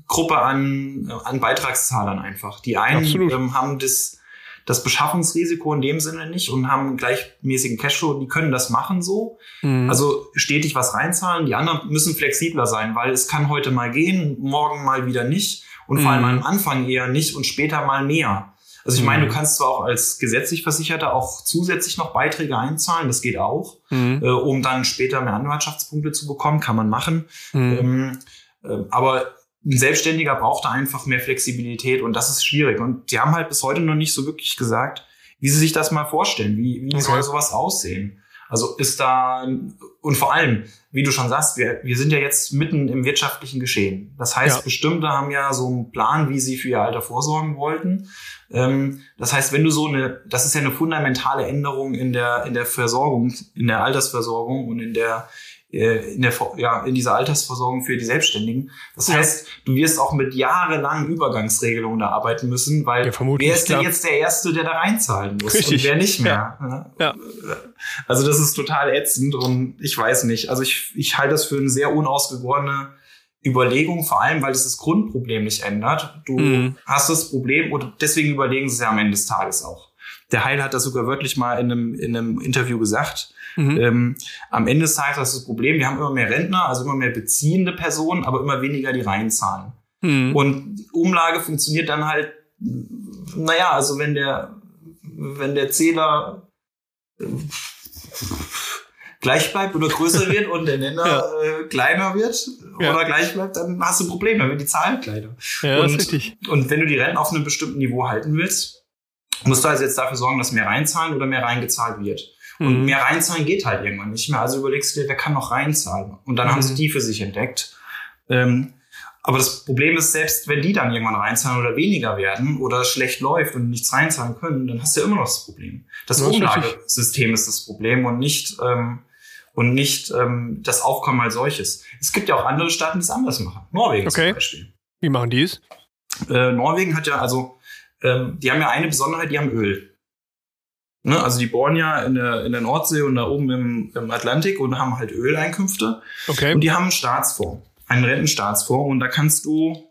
Gruppe an, an Beitragszahlern einfach. Die einen ähm, haben das, das Beschaffungsrisiko in dem Sinne nicht und haben einen gleichmäßigen Cashflow, die können das machen so. Mhm. Also stetig was reinzahlen. Die anderen müssen flexibler sein, weil es kann heute mal gehen, morgen mal wieder nicht und mhm. vor allem am Anfang eher nicht und später mal mehr. Also ich meine, du mhm. kannst zwar auch als gesetzlich Versicherter auch zusätzlich noch Beiträge einzahlen, das geht auch, mhm. äh, um dann später mehr Anwaltschaftspunkte zu bekommen, kann man machen. Mhm. Ähm, äh, aber ein Selbstständiger braucht da einfach mehr Flexibilität und das ist schwierig. Und die haben halt bis heute noch nicht so wirklich gesagt, wie sie sich das mal vorstellen, wie, wie okay. soll sowas aussehen. Also ist da, und vor allem, wie du schon sagst, wir, wir sind ja jetzt mitten im wirtschaftlichen Geschehen. Das heißt, ja. bestimmte haben ja so einen Plan, wie sie für ihr Alter vorsorgen wollten. Ähm, das heißt, wenn du so eine, das ist ja eine fundamentale Änderung in der, in der Versorgung, in der Altersversorgung und in der, äh, in der, ja, in dieser Altersversorgung für die Selbstständigen. Das ja. heißt, du wirst auch mit jahrelangen Übergangsregelungen da arbeiten müssen, weil ja, wer ist denn jetzt der Erste, der da reinzahlen muss Richtig. und wer nicht mehr? Ja. ja. Also das ist total ätzend und ich weiß nicht. Also ich, ich halte das für eine sehr unausgegorene Überlegung, vor allem, weil es das Grundproblem nicht ändert. Du mhm. hast das Problem und deswegen überlegen sie es ja am Ende des Tages auch. der Heil hat das sogar wörtlich mal in einem, in einem Interview gesagt. Mhm. Ähm, am Ende des Tages ist das Problem, wir haben immer mehr Rentner, also immer mehr beziehende Personen, aber immer weniger die reinzahlen. Mhm. Und Umlage funktioniert dann halt, naja, also wenn der, wenn der Zähler äh, gleich bleibt oder größer wird und der Nenner ja. äh, kleiner wird ja. oder gleich bleibt, dann hast du ein Problem, dann wird die Zahl kleiner. Ja, und, richtig. und wenn du die Renten auf einem bestimmten Niveau halten willst, musst du also jetzt dafür sorgen, dass mehr reinzahlen oder mehr reingezahlt wird. Und mhm. mehr reinzahlen geht halt irgendwann nicht mehr. Also überlegst du dir, wer kann noch reinzahlen? Und dann mhm. haben sie die für sich entdeckt. Ähm, aber das Problem ist, selbst wenn die dann irgendwann reinzahlen oder weniger werden oder schlecht läuft und nichts reinzahlen können, dann hast du ja immer noch das Problem. Das, das Umlagesystem ist das Problem und nicht, ähm, und nicht ähm, das Aufkommen als solches. Es gibt ja auch andere Staaten, die es anders machen. Norwegen okay. zum Beispiel. Wie machen die es? Äh, Norwegen hat ja also, ähm, die haben ja eine Besonderheit, die haben Öl. Ne? Also die bohren ja in der, in der Nordsee und da oben im, im Atlantik und haben halt Öleinkünfte. Okay. Und die haben einen Staatsfonds, einen Rentenstaatsfonds und da kannst du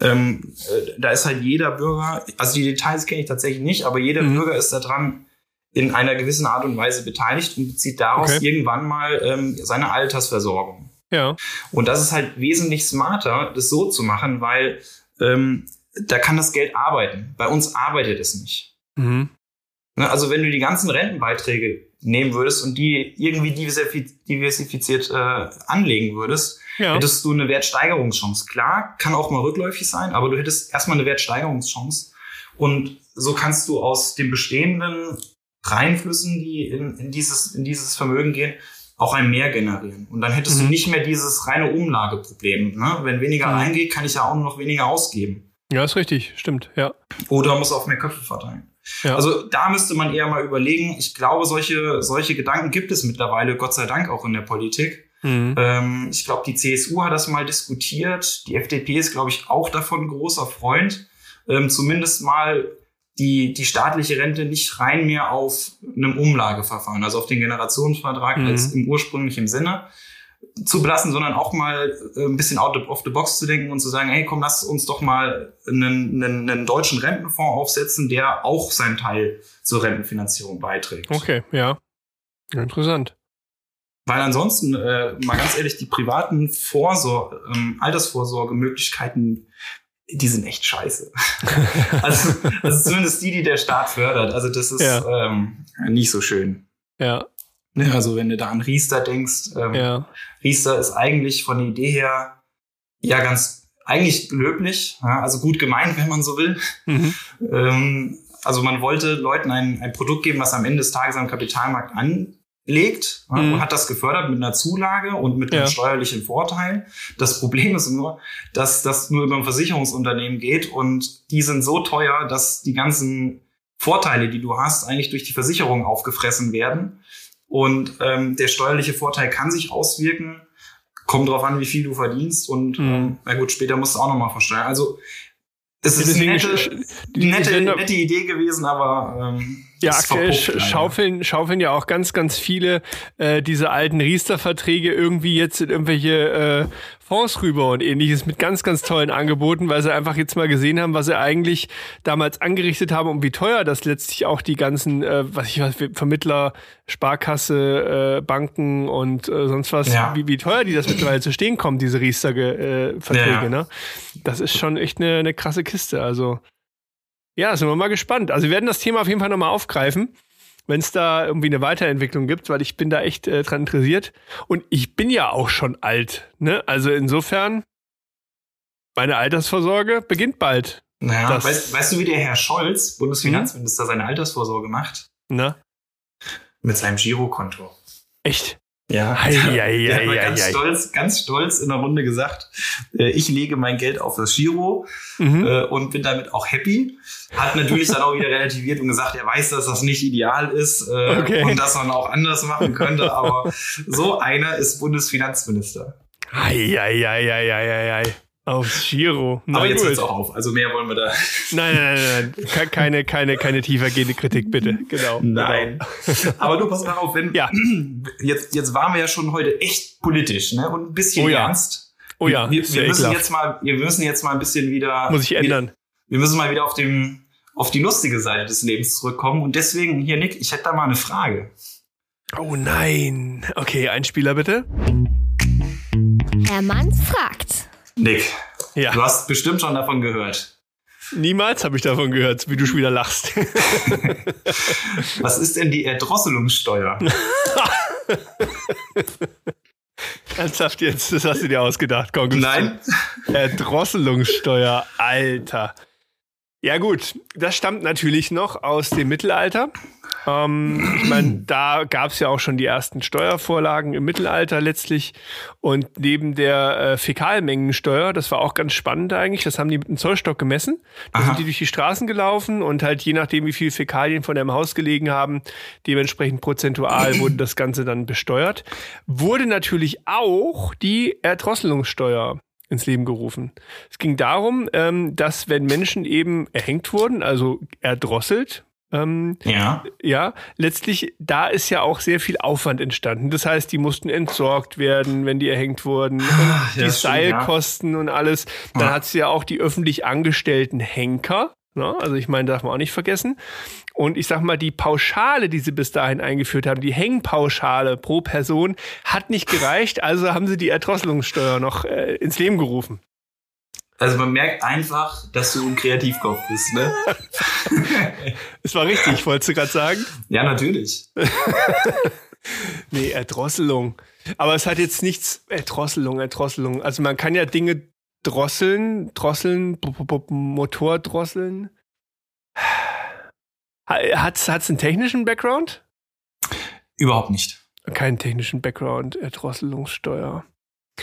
ähm, äh, da ist halt jeder Bürger, also die Details kenne ich tatsächlich nicht, aber jeder mhm. Bürger ist da dran in einer gewissen Art und Weise beteiligt und bezieht daraus okay. irgendwann mal ähm, seine Altersversorgung. Ja. Und das ist halt wesentlich smarter, das so zu machen, weil ähm, da kann das Geld arbeiten. Bei uns arbeitet es nicht. Mhm. Ne, also wenn du die ganzen Rentenbeiträge nehmen würdest und die irgendwie diversifiziert äh, anlegen würdest, ja. hättest du eine Wertsteigerungschance. Klar, kann auch mal rückläufig sein, aber du hättest erstmal eine Wertsteigerungschance. Und so kannst du aus dem bestehenden Reinflüssen, die in, in, dieses, in dieses Vermögen gehen, auch ein Mehr generieren. Und dann hättest mhm. du nicht mehr dieses reine Umlageproblem. Ne? Wenn weniger mhm. reingeht, kann ich ja auch nur noch weniger ausgeben. Ja, ist richtig, stimmt, ja. Oder muss auf mehr Köpfe verteilen. Ja. Also da müsste man eher mal überlegen. Ich glaube, solche, solche Gedanken gibt es mittlerweile, Gott sei Dank, auch in der Politik. Mhm. Ähm, ich glaube, die CSU hat das mal diskutiert. Die FDP ist, glaube ich, auch davon großer Freund. Ähm, zumindest mal die, die staatliche Rente nicht rein mehr auf einem Umlageverfahren, also auf den Generationsvertrag mhm. als im ursprünglichen Sinne zu belassen, sondern auch mal äh, ein bisschen out of the box zu denken und zu sagen, hey, komm, lass uns doch mal einen, einen, einen deutschen Rentenfonds aufsetzen, der auch seinen Teil zur Rentenfinanzierung beiträgt. Okay, ja. Interessant. Weil ansonsten, äh, mal ganz ehrlich, die privaten Vorsor ähm, Altersvorsorgemöglichkeiten die sind echt scheiße. also, also zumindest die, die der Staat fördert. Also das ist ja. ähm, nicht so schön. Ja. Ne, also wenn du da an Riester denkst, ähm, ja. Riester ist eigentlich von der Idee her ja ganz eigentlich löblich, ja, also gut gemeint, wenn man so will. Mhm. Ähm, also man wollte Leuten ein, ein Produkt geben, was am Ende des Tages am Kapitalmarkt an, legt mhm. und hat das gefördert mit einer Zulage und mit einem ja. steuerlichen Vorteil. Das Problem ist nur, dass das nur über ein Versicherungsunternehmen geht und die sind so teuer, dass die ganzen Vorteile, die du hast, eigentlich durch die Versicherung aufgefressen werden. Und ähm, der steuerliche Vorteil kann sich auswirken. Kommt drauf an, wie viel du verdienst. Und mhm. ähm, na gut, später musst du auch nochmal versteuern. Also es ist eine nette, nette, nette Idee gewesen, aber ähm, ja, aktuell schaufeln, schaufeln ja auch ganz, ganz viele äh, diese alten Riester-Verträge irgendwie jetzt in irgendwelche äh, Fonds rüber und ähnliches mit ganz, ganz tollen Angeboten, weil sie einfach jetzt mal gesehen haben, was sie eigentlich damals angerichtet haben und wie teuer das letztlich auch die ganzen, äh, was ich weiß, Vermittler, Sparkasse, äh, Banken und äh, sonst was, ja. wie, wie teuer die das mittlerweile zu stehen kommen, diese Riester-Verträge. Äh, ja. ne? Das ist schon echt eine, eine krasse Kiste. Also ja, sind wir mal gespannt. Also wir werden das Thema auf jeden Fall nochmal aufgreifen, wenn es da irgendwie eine Weiterentwicklung gibt, weil ich bin da echt äh, dran interessiert. Und ich bin ja auch schon alt. Ne? Also insofern, meine Altersvorsorge beginnt bald. Naja, weißt, weißt, du, wie der Herr Scholz, Bundesfinanzminister, hm? seine Altersvorsorge macht? Na? Mit seinem Girokonto. Echt? Ja, ei, ei, ei, der hat ganz stolz, ganz stolz in der Runde gesagt, äh, ich lege mein Geld auf das Giro mhm. äh, und bin damit auch happy. Hat natürlich dann auch wieder relativiert und gesagt, er weiß, dass das nicht ideal ist äh, okay. und dass man auch anders machen könnte, aber so einer ist Bundesfinanzminister. Ei, ei, ei, ei, ei, ei. Aufs Giro. Na Aber jetzt hört auch auf. Also mehr wollen wir da. Nein, nein, nein, nein. Keine, keine, keine tiefergehende Kritik, bitte. Genau. Nein. Genau. Aber du pass mal auf, wenn. Ja. Jetzt, jetzt waren wir ja schon heute echt politisch, ne? Und ein bisschen oh ja. ernst. Oh ja. Wir, wir müssen jetzt mal, wir müssen jetzt mal ein bisschen wieder. Muss ich ändern. Wir, wir müssen mal wieder auf dem, auf die lustige Seite des Lebens zurückkommen. Und deswegen hier, Nick, ich hätte da mal eine Frage. Oh nein. Okay, ein Spieler bitte. Herr Manns fragt. Nick, Ja. du hast bestimmt schon davon gehört. Niemals habe ich davon gehört, wie du schon wieder lachst. Was ist denn die Erdrosselungssteuer? Ernsthaft jetzt, das hast du dir ausgedacht. Komm, Nein? Erdrosselungssteuer, Alter. Ja gut, das stammt natürlich noch aus dem Mittelalter. Ähm, ich meine, da gab es ja auch schon die ersten Steuervorlagen im Mittelalter letztlich. Und neben der äh, Fäkalmengensteuer, das war auch ganz spannend eigentlich, das haben die mit einem Zollstock gemessen. Da Aha. sind die durch die Straßen gelaufen und halt je nachdem, wie viel Fäkalien von einem Haus gelegen haben, dementsprechend prozentual wurde das Ganze dann besteuert. Wurde natürlich auch die Erdrosselungssteuer ins Leben gerufen. Es ging darum, ähm, dass wenn Menschen eben erhängt wurden, also erdrosselt, ähm, Ja. ja, letztlich, da ist ja auch sehr viel Aufwand entstanden. Das heißt, die mussten entsorgt werden, wenn die erhängt wurden. Ja, die Seilkosten und alles. Dann Ja. hat es ja auch die öffentlich angestellten Henker. Ne? Also ich meine, darf man auch nicht vergessen. Und ich sag mal, die Pauschale, die sie bis dahin eingeführt haben, die Hängpauschale pro Person, hat nicht gereicht. Also haben sie die Erdrosselungssteuer noch äh, ins Leben gerufen. Also man merkt einfach, dass du ein Kreativkopf bist, ne? Es war richtig, wolltest du gerade sagen? ja, natürlich. Nee, Erdrosselung. Aber es hat jetzt nichts, Erdrosselung, Erdrosselung. Also man kann ja Dinge drosseln, drosseln, Motor drosseln. Hat es einen technischen Background? Überhaupt nicht. Keinen technischen Background, Erdrosselungssteuer.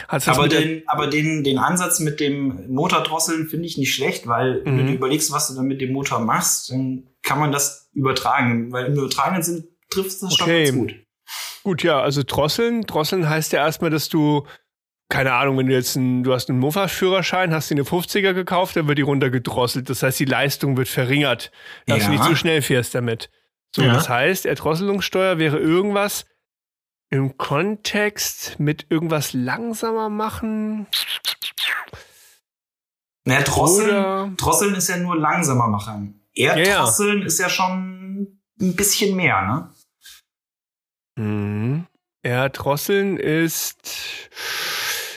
Aber den, aber den, den Ansatz mit dem Motordrosseln finde ich nicht schlecht, weil wenn Mhm. du überlegst, was du dann mit dem Motor machst, dann kann man das übertragen. Weil im übertragenen Sinn trifft das schon Okay. ganz gut. Gut, ja, also drosseln. Drosseln heißt ja erstmal, dass du, keine Ahnung, wenn du jetzt einen, du hast einen Mofa-Führerschein, hast dir eine 50er gekauft, dann wird die runtergedrosselt. Das heißt, die Leistung wird verringert, dass Ja. du nicht so schnell fährst damit. So, Ja. das heißt, Erdrosselungssteuer wäre irgendwas im Kontext mit irgendwas langsamer machen. Naja, Drosseln, Oder- Drosseln ist ja nur langsamer machen. Erdrosseln ist ja schon ein bisschen mehr, ne? Mhm. Erdrosseln ist.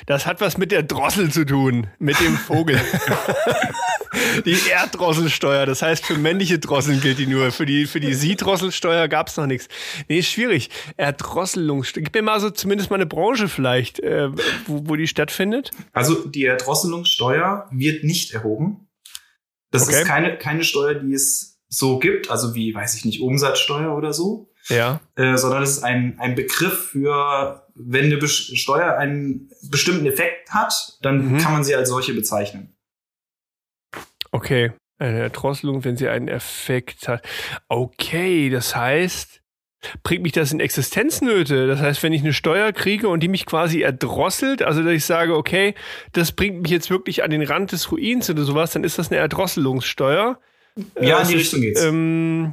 Das hat was mit der Drossel zu tun, mit dem Vogel. die Erddrosselsteuer, das heißt, für männliche Drosseln gilt die nur. Für die, für die Sie-Drosselsteuer gab es noch nichts. Nee, ist schwierig. Erdrosselungssteuer. Gib mir mal so zumindest mal eine Branche vielleicht, äh, wo, wo die stattfindet. Also die Erdrosselungssteuer wird nicht erhoben. Das Okay. ist keine, keine Steuer, die es so gibt, also wie, weiß ich nicht, Umsatzsteuer oder so. Ja. äh, sondern es ist ein, ein Begriff für, wenn eine Bes- Steuer einen bestimmten Effekt hat, dann Mhm. kann man sie als solche bezeichnen. Okay. Eine Erdrosselung, wenn sie einen Effekt hat. Okay, das heißt, bringt mich das in Existenznöte. Das heißt, wenn ich eine Steuer kriege und die mich quasi erdrosselt, also dass ich sage, okay, das bringt mich jetzt wirklich an den Rand des Ruins oder sowas, dann ist das eine Erdrosselungssteuer. Ja, Äh, in die Richtung geht's. Ähm,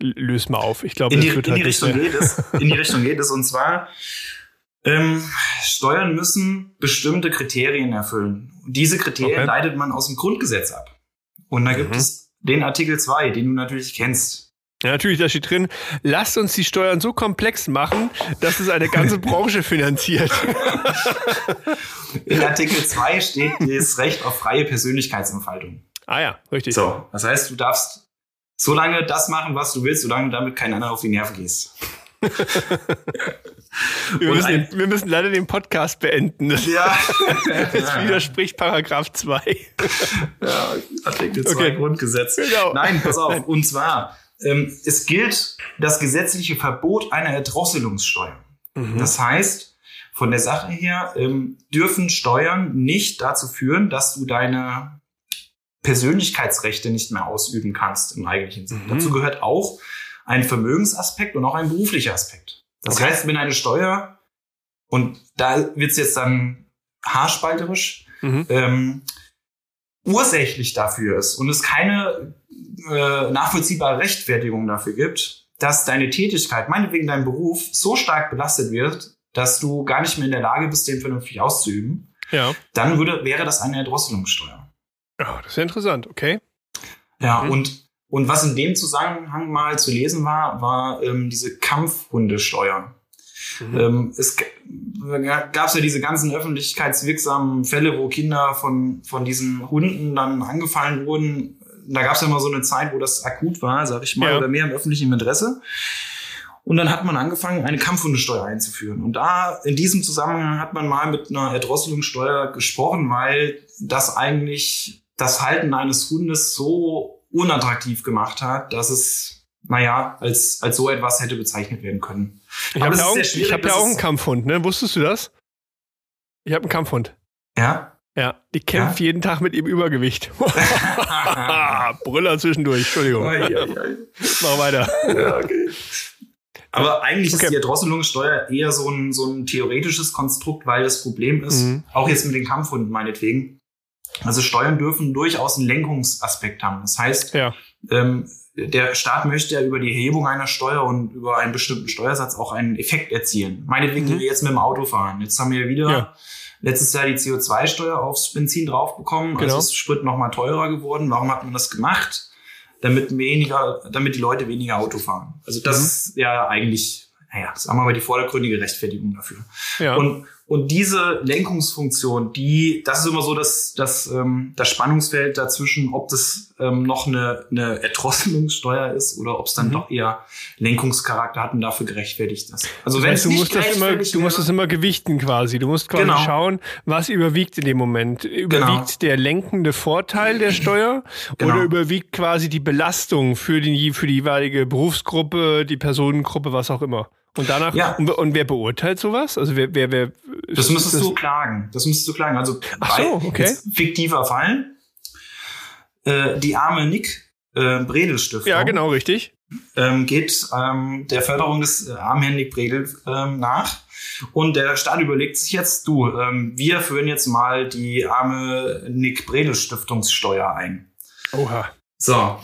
l- löse mal auf. Ich glaube, in die, in die halt nicht Richtung mehr- geht es. In die Richtung geht es. Und zwar, ähm, Steuern müssen bestimmte Kriterien erfüllen. Und diese Kriterien Okay. leitet man aus dem Grundgesetz ab. Und da gibt Mhm. es den Artikel 2, den du natürlich kennst. Ja, natürlich, da steht drin, lasst uns die Steuern so komplex machen, dass es eine ganze Branche finanziert. In Artikel 2 steht das Recht auf freie Persönlichkeitsentfaltung. ah ja, richtig. So, das heißt, du darfst so lange das machen, was du willst, solange du damit kein anderer auf die Nerven gehst. Wir müssen, wir müssen leider den Podcast beenden. Ja. das widerspricht Paragraph 2. ja, Artikel 2 Okay. Grundgesetz. Genau. Nein, pass auf. Und zwar, ähm, es gilt das gesetzliche Verbot einer Erdrosselungssteuer. Mhm. Das heißt, von der Sache her ähm, dürfen Steuern nicht dazu führen, dass du deine Persönlichkeitsrechte nicht mehr ausüben kannst im eigentlichen Sinne. Mhm. Dazu gehört auch ein Vermögensaspekt und auch ein beruflicher Aspekt. Das Okay. heißt, wenn eine Steuer, und da wird's jetzt dann haarspalterisch, Mhm. ähm, ursächlich dafür ist und es keine äh, nachvollziehbare Rechtfertigung dafür gibt, dass deine Tätigkeit, meinetwegen dein Beruf, so stark belastet wird, dass du gar nicht mehr in der Lage bist, den vernünftig auszuüben, Ja. dann würde, wäre das eine Erdrosselungssteuer. Oh, das ist ja interessant, okay. Ja, mhm. und, und was in dem Zusammenhang mal zu lesen war, war ähm, diese Kampfhundesteuer. Mhm. Ähm, es gab es ja diese ganzen öffentlichkeitswirksamen Fälle, wo Kinder von, von diesen Hunden dann angefallen wurden. Da gab es ja mal so eine Zeit, wo das akut war, sag ich mal, ja. oder mehr im öffentlichen Interesse. Und dann hat man angefangen, eine Kampfhundesteuer einzuführen. Und da, in diesem Zusammenhang hat man mal mit einer Erdrosselungssteuer gesprochen, weil das eigentlich das Halten eines Hundes so unattraktiv gemacht hat, dass es, naja, als, als so etwas hätte bezeichnet werden können. Ich habe ja, auch, ich hab ja auch einen Kampfhund, ne? Wusstest du das? Ich habe einen Kampfhund. Ja? Ja, die kämpft ja? jeden Tag mit ihrem Übergewicht. Brüller zwischendurch, Entschuldigung. Mach weiter. Ja, okay. Aber eigentlich okay. ist die Erdrosselungssteuer eher so ein, so ein theoretisches Konstrukt, weil das Problem ist, mhm. auch jetzt mit den Kampfhunden meinetwegen, also Steuern dürfen durchaus einen Lenkungsaspekt haben. Das heißt, ja. ähm, der Staat möchte ja über die Erhebung einer Steuer und über einen bestimmten Steuersatz auch einen Effekt erzielen. Meinetwegen, mhm. wir jetzt mit dem Auto fahren. Jetzt haben wir wieder ja. letztes Jahr die CO2-Steuer aufs Benzin draufbekommen. Also genau. Also ist Sprit nochmal teurer geworden. Warum hat man das gemacht? damit weniger, damit die Leute weniger Auto fahren. Also das mhm. ist ja eigentlich, naja, sagen wir mal die vordergründige Rechtfertigung dafür. Ja. Und und diese Lenkungsfunktion, die, das ist immer so das, das, ähm, das Spannungsfeld dazwischen, ob das ähm, noch eine, eine Erdrosselungssteuer ist oder ob es dann mhm. doch eher Lenkungscharakter hat und dafür gerechtfertigt ist. Also das wenn heißt, du musst das immer, du musst das immer gewichten quasi. Du musst quasi genau. schauen, was überwiegt in dem Moment. Überwiegt genau. der lenkende Vorteil der Steuer genau. oder überwiegt quasi die Belastung für die, für die jeweilige Berufsgruppe, die Personengruppe, was auch immer? Und danach, ja. und, und, wer beurteilt sowas? Also wer, wer, wer Das müsstest das? du klagen. Das müsstest du klagen. Also Ach so, okay. fiktiver Fall. Äh, die arme Nick äh, Bredel Stiftung. Ja, genau, richtig. Ähm, geht ähm, der Förderung des äh, armen Herrn Nick Bredel ähm, nach. Und der Staat überlegt sich jetzt, du, ähm, wir führen jetzt mal die arme Nick Bredel Stiftungssteuer ein. Oha. So.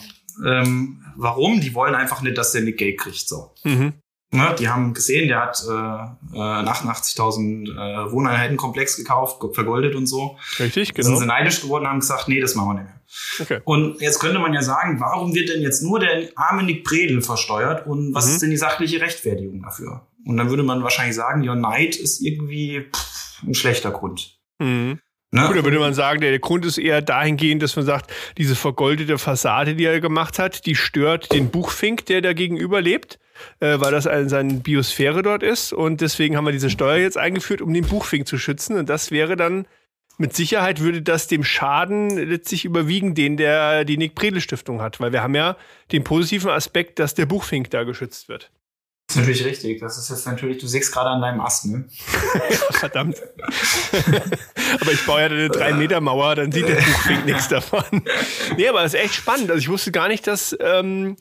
Ähm, warum? Die wollen einfach nicht, dass der Nick Geld kriegt. So. Mhm. Ne, die haben gesehen, der hat äh, äh, 88.000 äh, Wohneinheitenkomplex gekauft, vergoldet und so. Richtig, genau. Sind sie neidisch geworden und haben gesagt, nee, das machen wir nicht mehr. Okay. Und jetzt könnte man ja sagen, warum wird denn jetzt nur der arme Nick Bredel versteuert und was mhm. ist denn die sachliche Rechtfertigung dafür? Und dann würde man wahrscheinlich sagen, ja, Neid ist irgendwie pff, ein schlechter Grund. Mhm. Ne? Gut, da würde man sagen, der, Grund ist eher dahingehend, dass man sagt, diese vergoldete Fassade, die er gemacht hat, die stört den Buchfink, der da gegenüber lebt äh, weil das ein, seine Biosphäre dort ist. Und deswegen haben wir diese Steuer jetzt eingeführt, um den Buchfink zu schützen. Und das wäre dann, mit Sicherheit würde das dem Schaden letztlich überwiegen, den der die Nick Predel Stiftung hat. Weil wir haben ja den positiven Aspekt, dass der Buchfink da geschützt wird. Das ist natürlich richtig. Das ist jetzt natürlich, du sägst gerade an deinem Ast, ne? Verdammt. aber ich baue ja eine 3-Meter-Mauer, dann sieht der Buchfink nichts davon. Nee, aber das ist echt spannend. Also ich wusste gar nicht, dass ähm,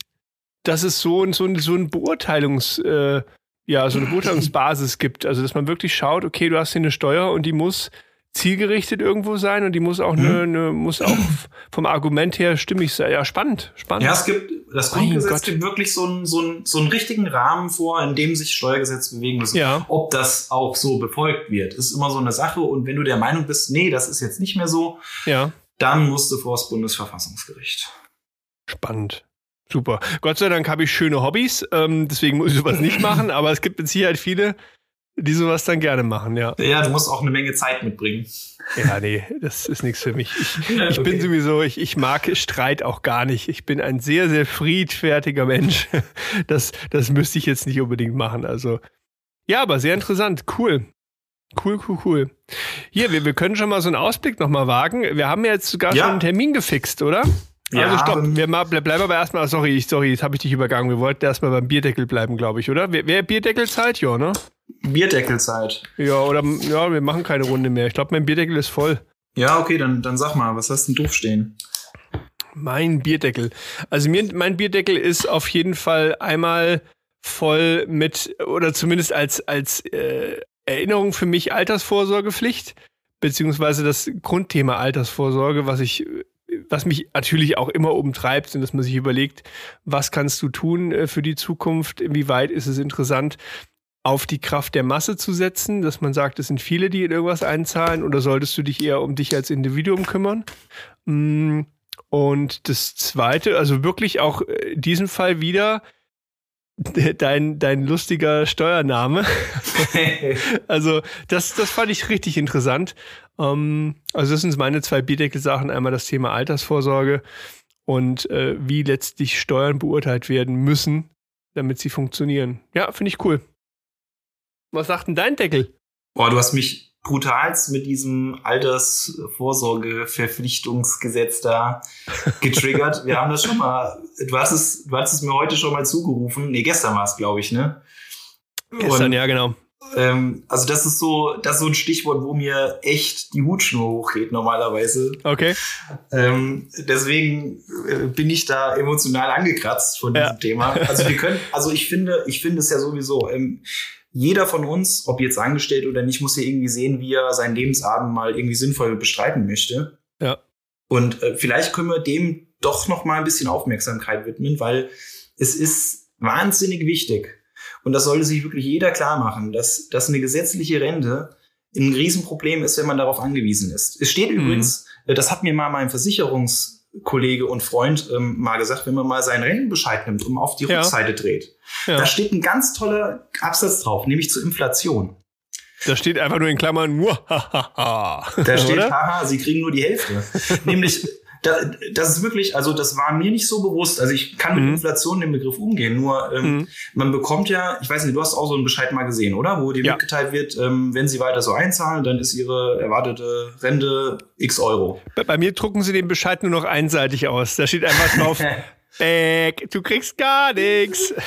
dass es so, ein, so, ein, so ein Beurteilungs, äh, ja, so eine Beurteilungsbasis gibt. Also, dass man wirklich schaut, okay, du hast hier eine Steuer und die muss zielgerichtet irgendwo sein und die muss auch, mhm. eine, muss auch vom Argument her stimmig sein. Ja, spannend, spannend. Ja, es gibt, das Grundgesetz gibt wirklich so einen, so, einen, so einen richtigen Rahmen vor, in dem sich Steuergesetze bewegen müssen. Ja. Ob das auch so befolgt wird, ist immer so eine Sache. Und wenn du der Meinung bist, nee, das ist jetzt nicht mehr so, ja. dann musst du vor das Bundesverfassungsgericht. Spannend. Super. Gott sei Dank habe ich schöne Hobbys, ähm, deswegen muss ich sowas nicht machen, aber es gibt mit Sicherheit viele, die sowas dann gerne machen, ja. Ja, du musst auch eine Menge Zeit mitbringen. Ja, nee, das ist nichts für mich. Ich, ich okay. bin sowieso, ich, ich mag Streit auch gar nicht. Ich bin ein sehr, sehr friedfertiger Mensch. Das, das müsste ich jetzt nicht unbedingt machen. Also, ja, aber sehr interessant. Cool. Cool, cool, cool. Hier, wir, wir können schon mal so einen Ausblick nochmal wagen. Wir haben ja jetzt sogar ja. schon einen Termin gefixt, oder? Ja, also stopp, wir mal, bleiben aber erstmal, sorry, sorry, jetzt habe ich dich übergangen. Wir wollten erstmal beim Bierdeckel bleiben, glaube ich, oder? Wer Bierdeckelzeit? Ja, ne? Bierdeckelzeit. Ja, oder ja, wir machen keine Runde mehr. Ich glaube, mein Bierdeckel ist voll. Ja, okay, dann, dann sag mal, was hast denn doof stehen? Mein Bierdeckel. Also mir, mein Bierdeckel ist auf jeden Fall einmal voll mit, oder zumindest als, als äh, Erinnerung für mich Altersvorsorgepflicht, beziehungsweise das Grundthema Altersvorsorge, was ich was mich natürlich auch immer umtreibt, sind, dass man sich überlegt, was kannst du tun äh, für die Zukunft, inwieweit ist es interessant, auf die Kraft der Masse zu setzen, dass man sagt, es sind viele, die in irgendwas einzahlen, oder solltest du dich eher um dich als Individuum kümmern? Mm, Und das zweite, also wirklich auch in diesem Fall wieder dein, dein lustiger Steuername. also das, das fand ich richtig interessant. Ähm, also das sind meine zwei Bierdeckel-Sachen. Einmal das Thema Altersvorsorge und äh, wie letztlich Steuern beurteilt werden müssen, damit sie funktionieren. Ja, finde ich cool. Was sagt denn dein Deckel? Boah, du hast mich brutalst mit diesem Altersvorsorgeverpflichtungsgesetz da getriggert. Wir haben das schon mal, du hast es, du hast es mir heute schon mal zugerufen. Nee, gestern war es, glaube ich, ne? Gestern, Und, ja, genau. Ähm, also das ist so, das ist so ein Stichwort, wo mir echt die Hutschnur hochgeht normalerweise. Okay. Ähm, deswegen äh, bin ich da emotional angekratzt von diesem ja. Thema. Also wir können, also ich finde, ich finde es ja sowieso. Ähm, jeder von uns, ob jetzt angestellt oder nicht, muss ja irgendwie sehen, wie er seinen Lebensabend mal irgendwie sinnvoll bestreiten möchte. Ja. Und äh, vielleicht können wir dem doch noch mal ein bisschen Aufmerksamkeit widmen, weil es ist wahnsinnig wichtig. Und das sollte sich wirklich jeder klar machen, dass, dass eine gesetzliche Rente ein Riesenproblem ist, wenn man darauf angewiesen ist. Es steht mhm. übrigens, äh, das hat mir mal mein Versicherungs Kollege und Freund ähm, mal gesagt, wenn man mal seinen Rentenbescheid nimmt und auf die ja. Rückseite dreht, ja. da steht ein ganz toller Absatz drauf, nämlich zur Inflation. Da steht einfach nur in Klammern, da steht, haha, sie kriegen nur die Hälfte. nämlich das ist wirklich, also das war mir nicht so bewusst. Also ich kann mit mhm. Inflation den Begriff umgehen, nur ähm, mhm. man bekommt ja, ich weiß nicht, du hast auch so einen Bescheid mal gesehen, oder? Wo dir ja. mitgeteilt wird, ähm, wenn sie weiter so einzahlen, dann ist ihre erwartete Rente x Euro. Bei, bei mir drucken sie den Bescheid nur noch einseitig aus. Da steht einfach drauf, Back, du kriegst gar nichts.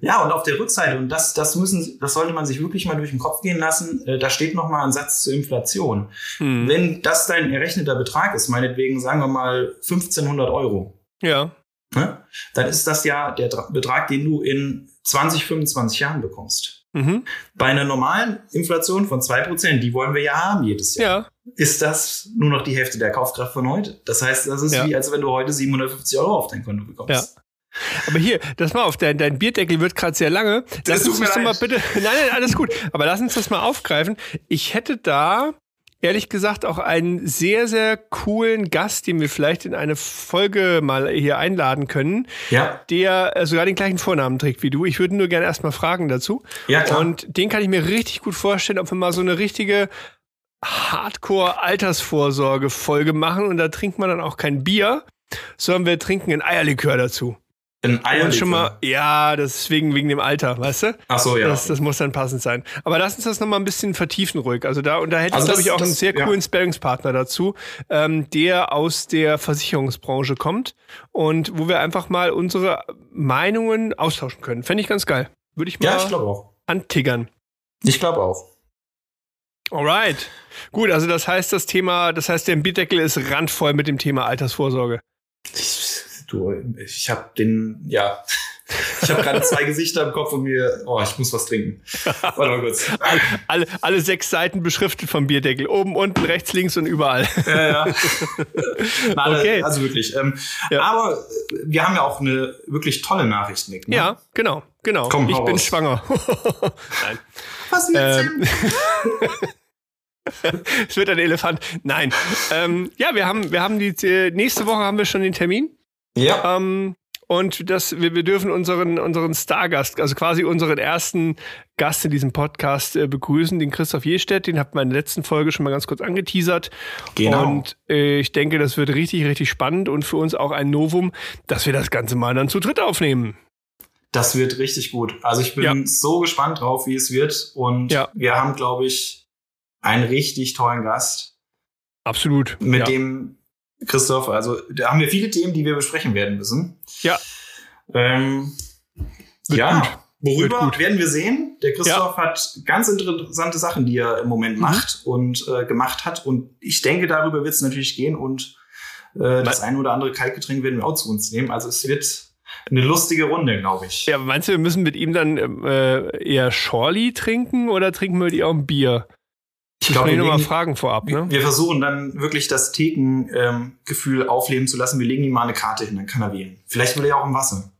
Ja, und auf der Rückseite, und das, das müssen, das sollte man sich wirklich mal durch den Kopf gehen lassen, äh, da steht noch mal ein Satz zur Inflation. Hm. Wenn das dein errechneter Betrag ist, meinetwegen sagen wir mal 1500 Euro. Ja. Ne, dann ist das ja der Betrag, den du in 20, 25 Jahren bekommst. Mhm. Bei einer normalen Inflation von 2%, die wollen wir ja haben jedes Jahr, ja. ist das nur noch die Hälfte der Kaufkraft von heute. Das heißt, das ist ja. wie, als wenn du heute 750 Euro auf dein Konto bekommst. Ja. Aber hier, das mal auf, dein, dein Bierdeckel wird gerade sehr lange. Lass das uns das mal bitte. Nein, nein, alles gut. Aber lass uns das mal aufgreifen. Ich hätte da ehrlich gesagt auch einen sehr, sehr coolen Gast, den wir vielleicht in eine Folge mal hier einladen können, ja. der äh, sogar den gleichen Vornamen trägt wie du. Ich würde nur gerne erstmal fragen dazu. Ja, klar. Und den kann ich mir richtig gut vorstellen, ob wir mal so eine richtige Hardcore-Altersvorsorge-Folge machen und da trinkt man dann auch kein Bier, sondern wir trinken ein Eierlikör dazu. Ein Eierlikör. schon mal, ja, das ist wegen, dem Alter, weißt du? Ach so, ja. Das, das muss dann passend sein. Aber lass uns das nochmal ein bisschen vertiefen ruhig. Also da, und da hätte also ich, glaube ich, auch das, einen sehr coolen ja. Sparingspartner dazu, ähm, der aus der Versicherungsbranche kommt und wo wir einfach mal unsere Meinungen austauschen können. Fände ich ganz geil. Würde ich mal ja, ich auch. antiggern. Ich glaube auch. Alright. Gut, also das heißt, das Thema, das heißt, der Bierdeckel ist randvoll mit dem Thema Altersvorsorge. Ich du, ich habe den, ja, ich habe gerade zwei Gesichter im Kopf und mir, oh, ich muss was trinken. Warte mal kurz. Alle, alle, alle, sechs Seiten beschriftet vom Bierdeckel. Oben, unten, rechts, links und überall. Ja, ja. Nein, okay. Also wirklich. Ähm, ja. Aber wir haben ja auch eine wirklich tolle Nachricht, Nick. Ne? Ja, genau, genau. Komm, ich bin raus. schwanger. Nein. Was ähm, es wird ein Elefant. Nein. Ähm, ja, wir haben, wir haben die nächste Woche haben wir schon den Termin. Ja. Ähm, und das, wir, wir dürfen unseren, unseren Stargast, also quasi unseren ersten Gast in diesem Podcast äh, begrüßen, den Christoph Jestedt. Den hat man in der letzten Folge schon mal ganz kurz angeteasert. Genau. Und äh, ich denke, das wird richtig, richtig spannend und für uns auch ein Novum, dass wir das Ganze mal dann zu dritt aufnehmen. Das wird richtig gut. Also ich bin ja. so gespannt drauf, wie es wird. Und ja. wir haben, glaube ich, einen richtig tollen Gast. Absolut. Mit ja. dem Christoph, also da haben wir viele Themen, die wir besprechen werden müssen. Ja. Ähm, ja, gut. worüber werden wir sehen? Der Christoph ja. hat ganz interessante Sachen, die er im Moment mhm. macht und äh, gemacht hat. Und ich denke, darüber wird es natürlich gehen. Und äh, das ein oder andere Kaltgetränk werden wir auch zu uns nehmen. Also es wird eine lustige Runde, glaube ich. Ja, meinst du, wir müssen mit ihm dann äh, eher Schorli trinken oder trinken wir ihm auch ein Bier? Ich glaube, wir mal Fragen vorab. Ne? Wir versuchen dann wirklich das Thekengefühl ähm, aufleben zu lassen. Wir legen ihm mal eine Karte hin, dann kann er wählen. Vielleicht will er ja auch im Wasser.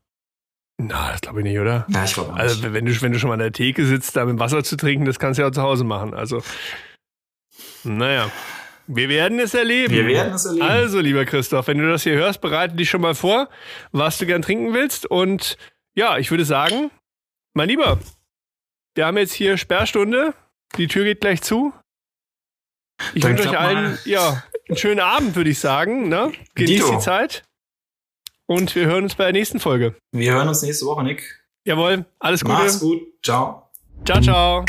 Na, das glaube ich nicht, oder? Ja, ich glaube nicht. Also, wenn du, wenn du schon mal an der Theke sitzt, da mit Wasser zu trinken, das kannst du ja auch zu Hause machen. Also, naja. Wir werden es erleben. Wir werden es erleben. Also, lieber Christoph, wenn du das hier hörst, bereite dich schon mal vor, was du gern trinken willst. Und ja, ich würde sagen, mein Lieber, wir haben jetzt hier Sperrstunde. Die Tür geht gleich zu. Ich Dann wünsche euch allen ja, einen schönen Abend, würde ich sagen. Ne? Genießt die Zeit. Und wir hören uns bei der nächsten Folge. Wir hören uns nächste Woche, Nick. Jawohl, alles Gute. Mach's gut. Ciao. Ciao, ciao.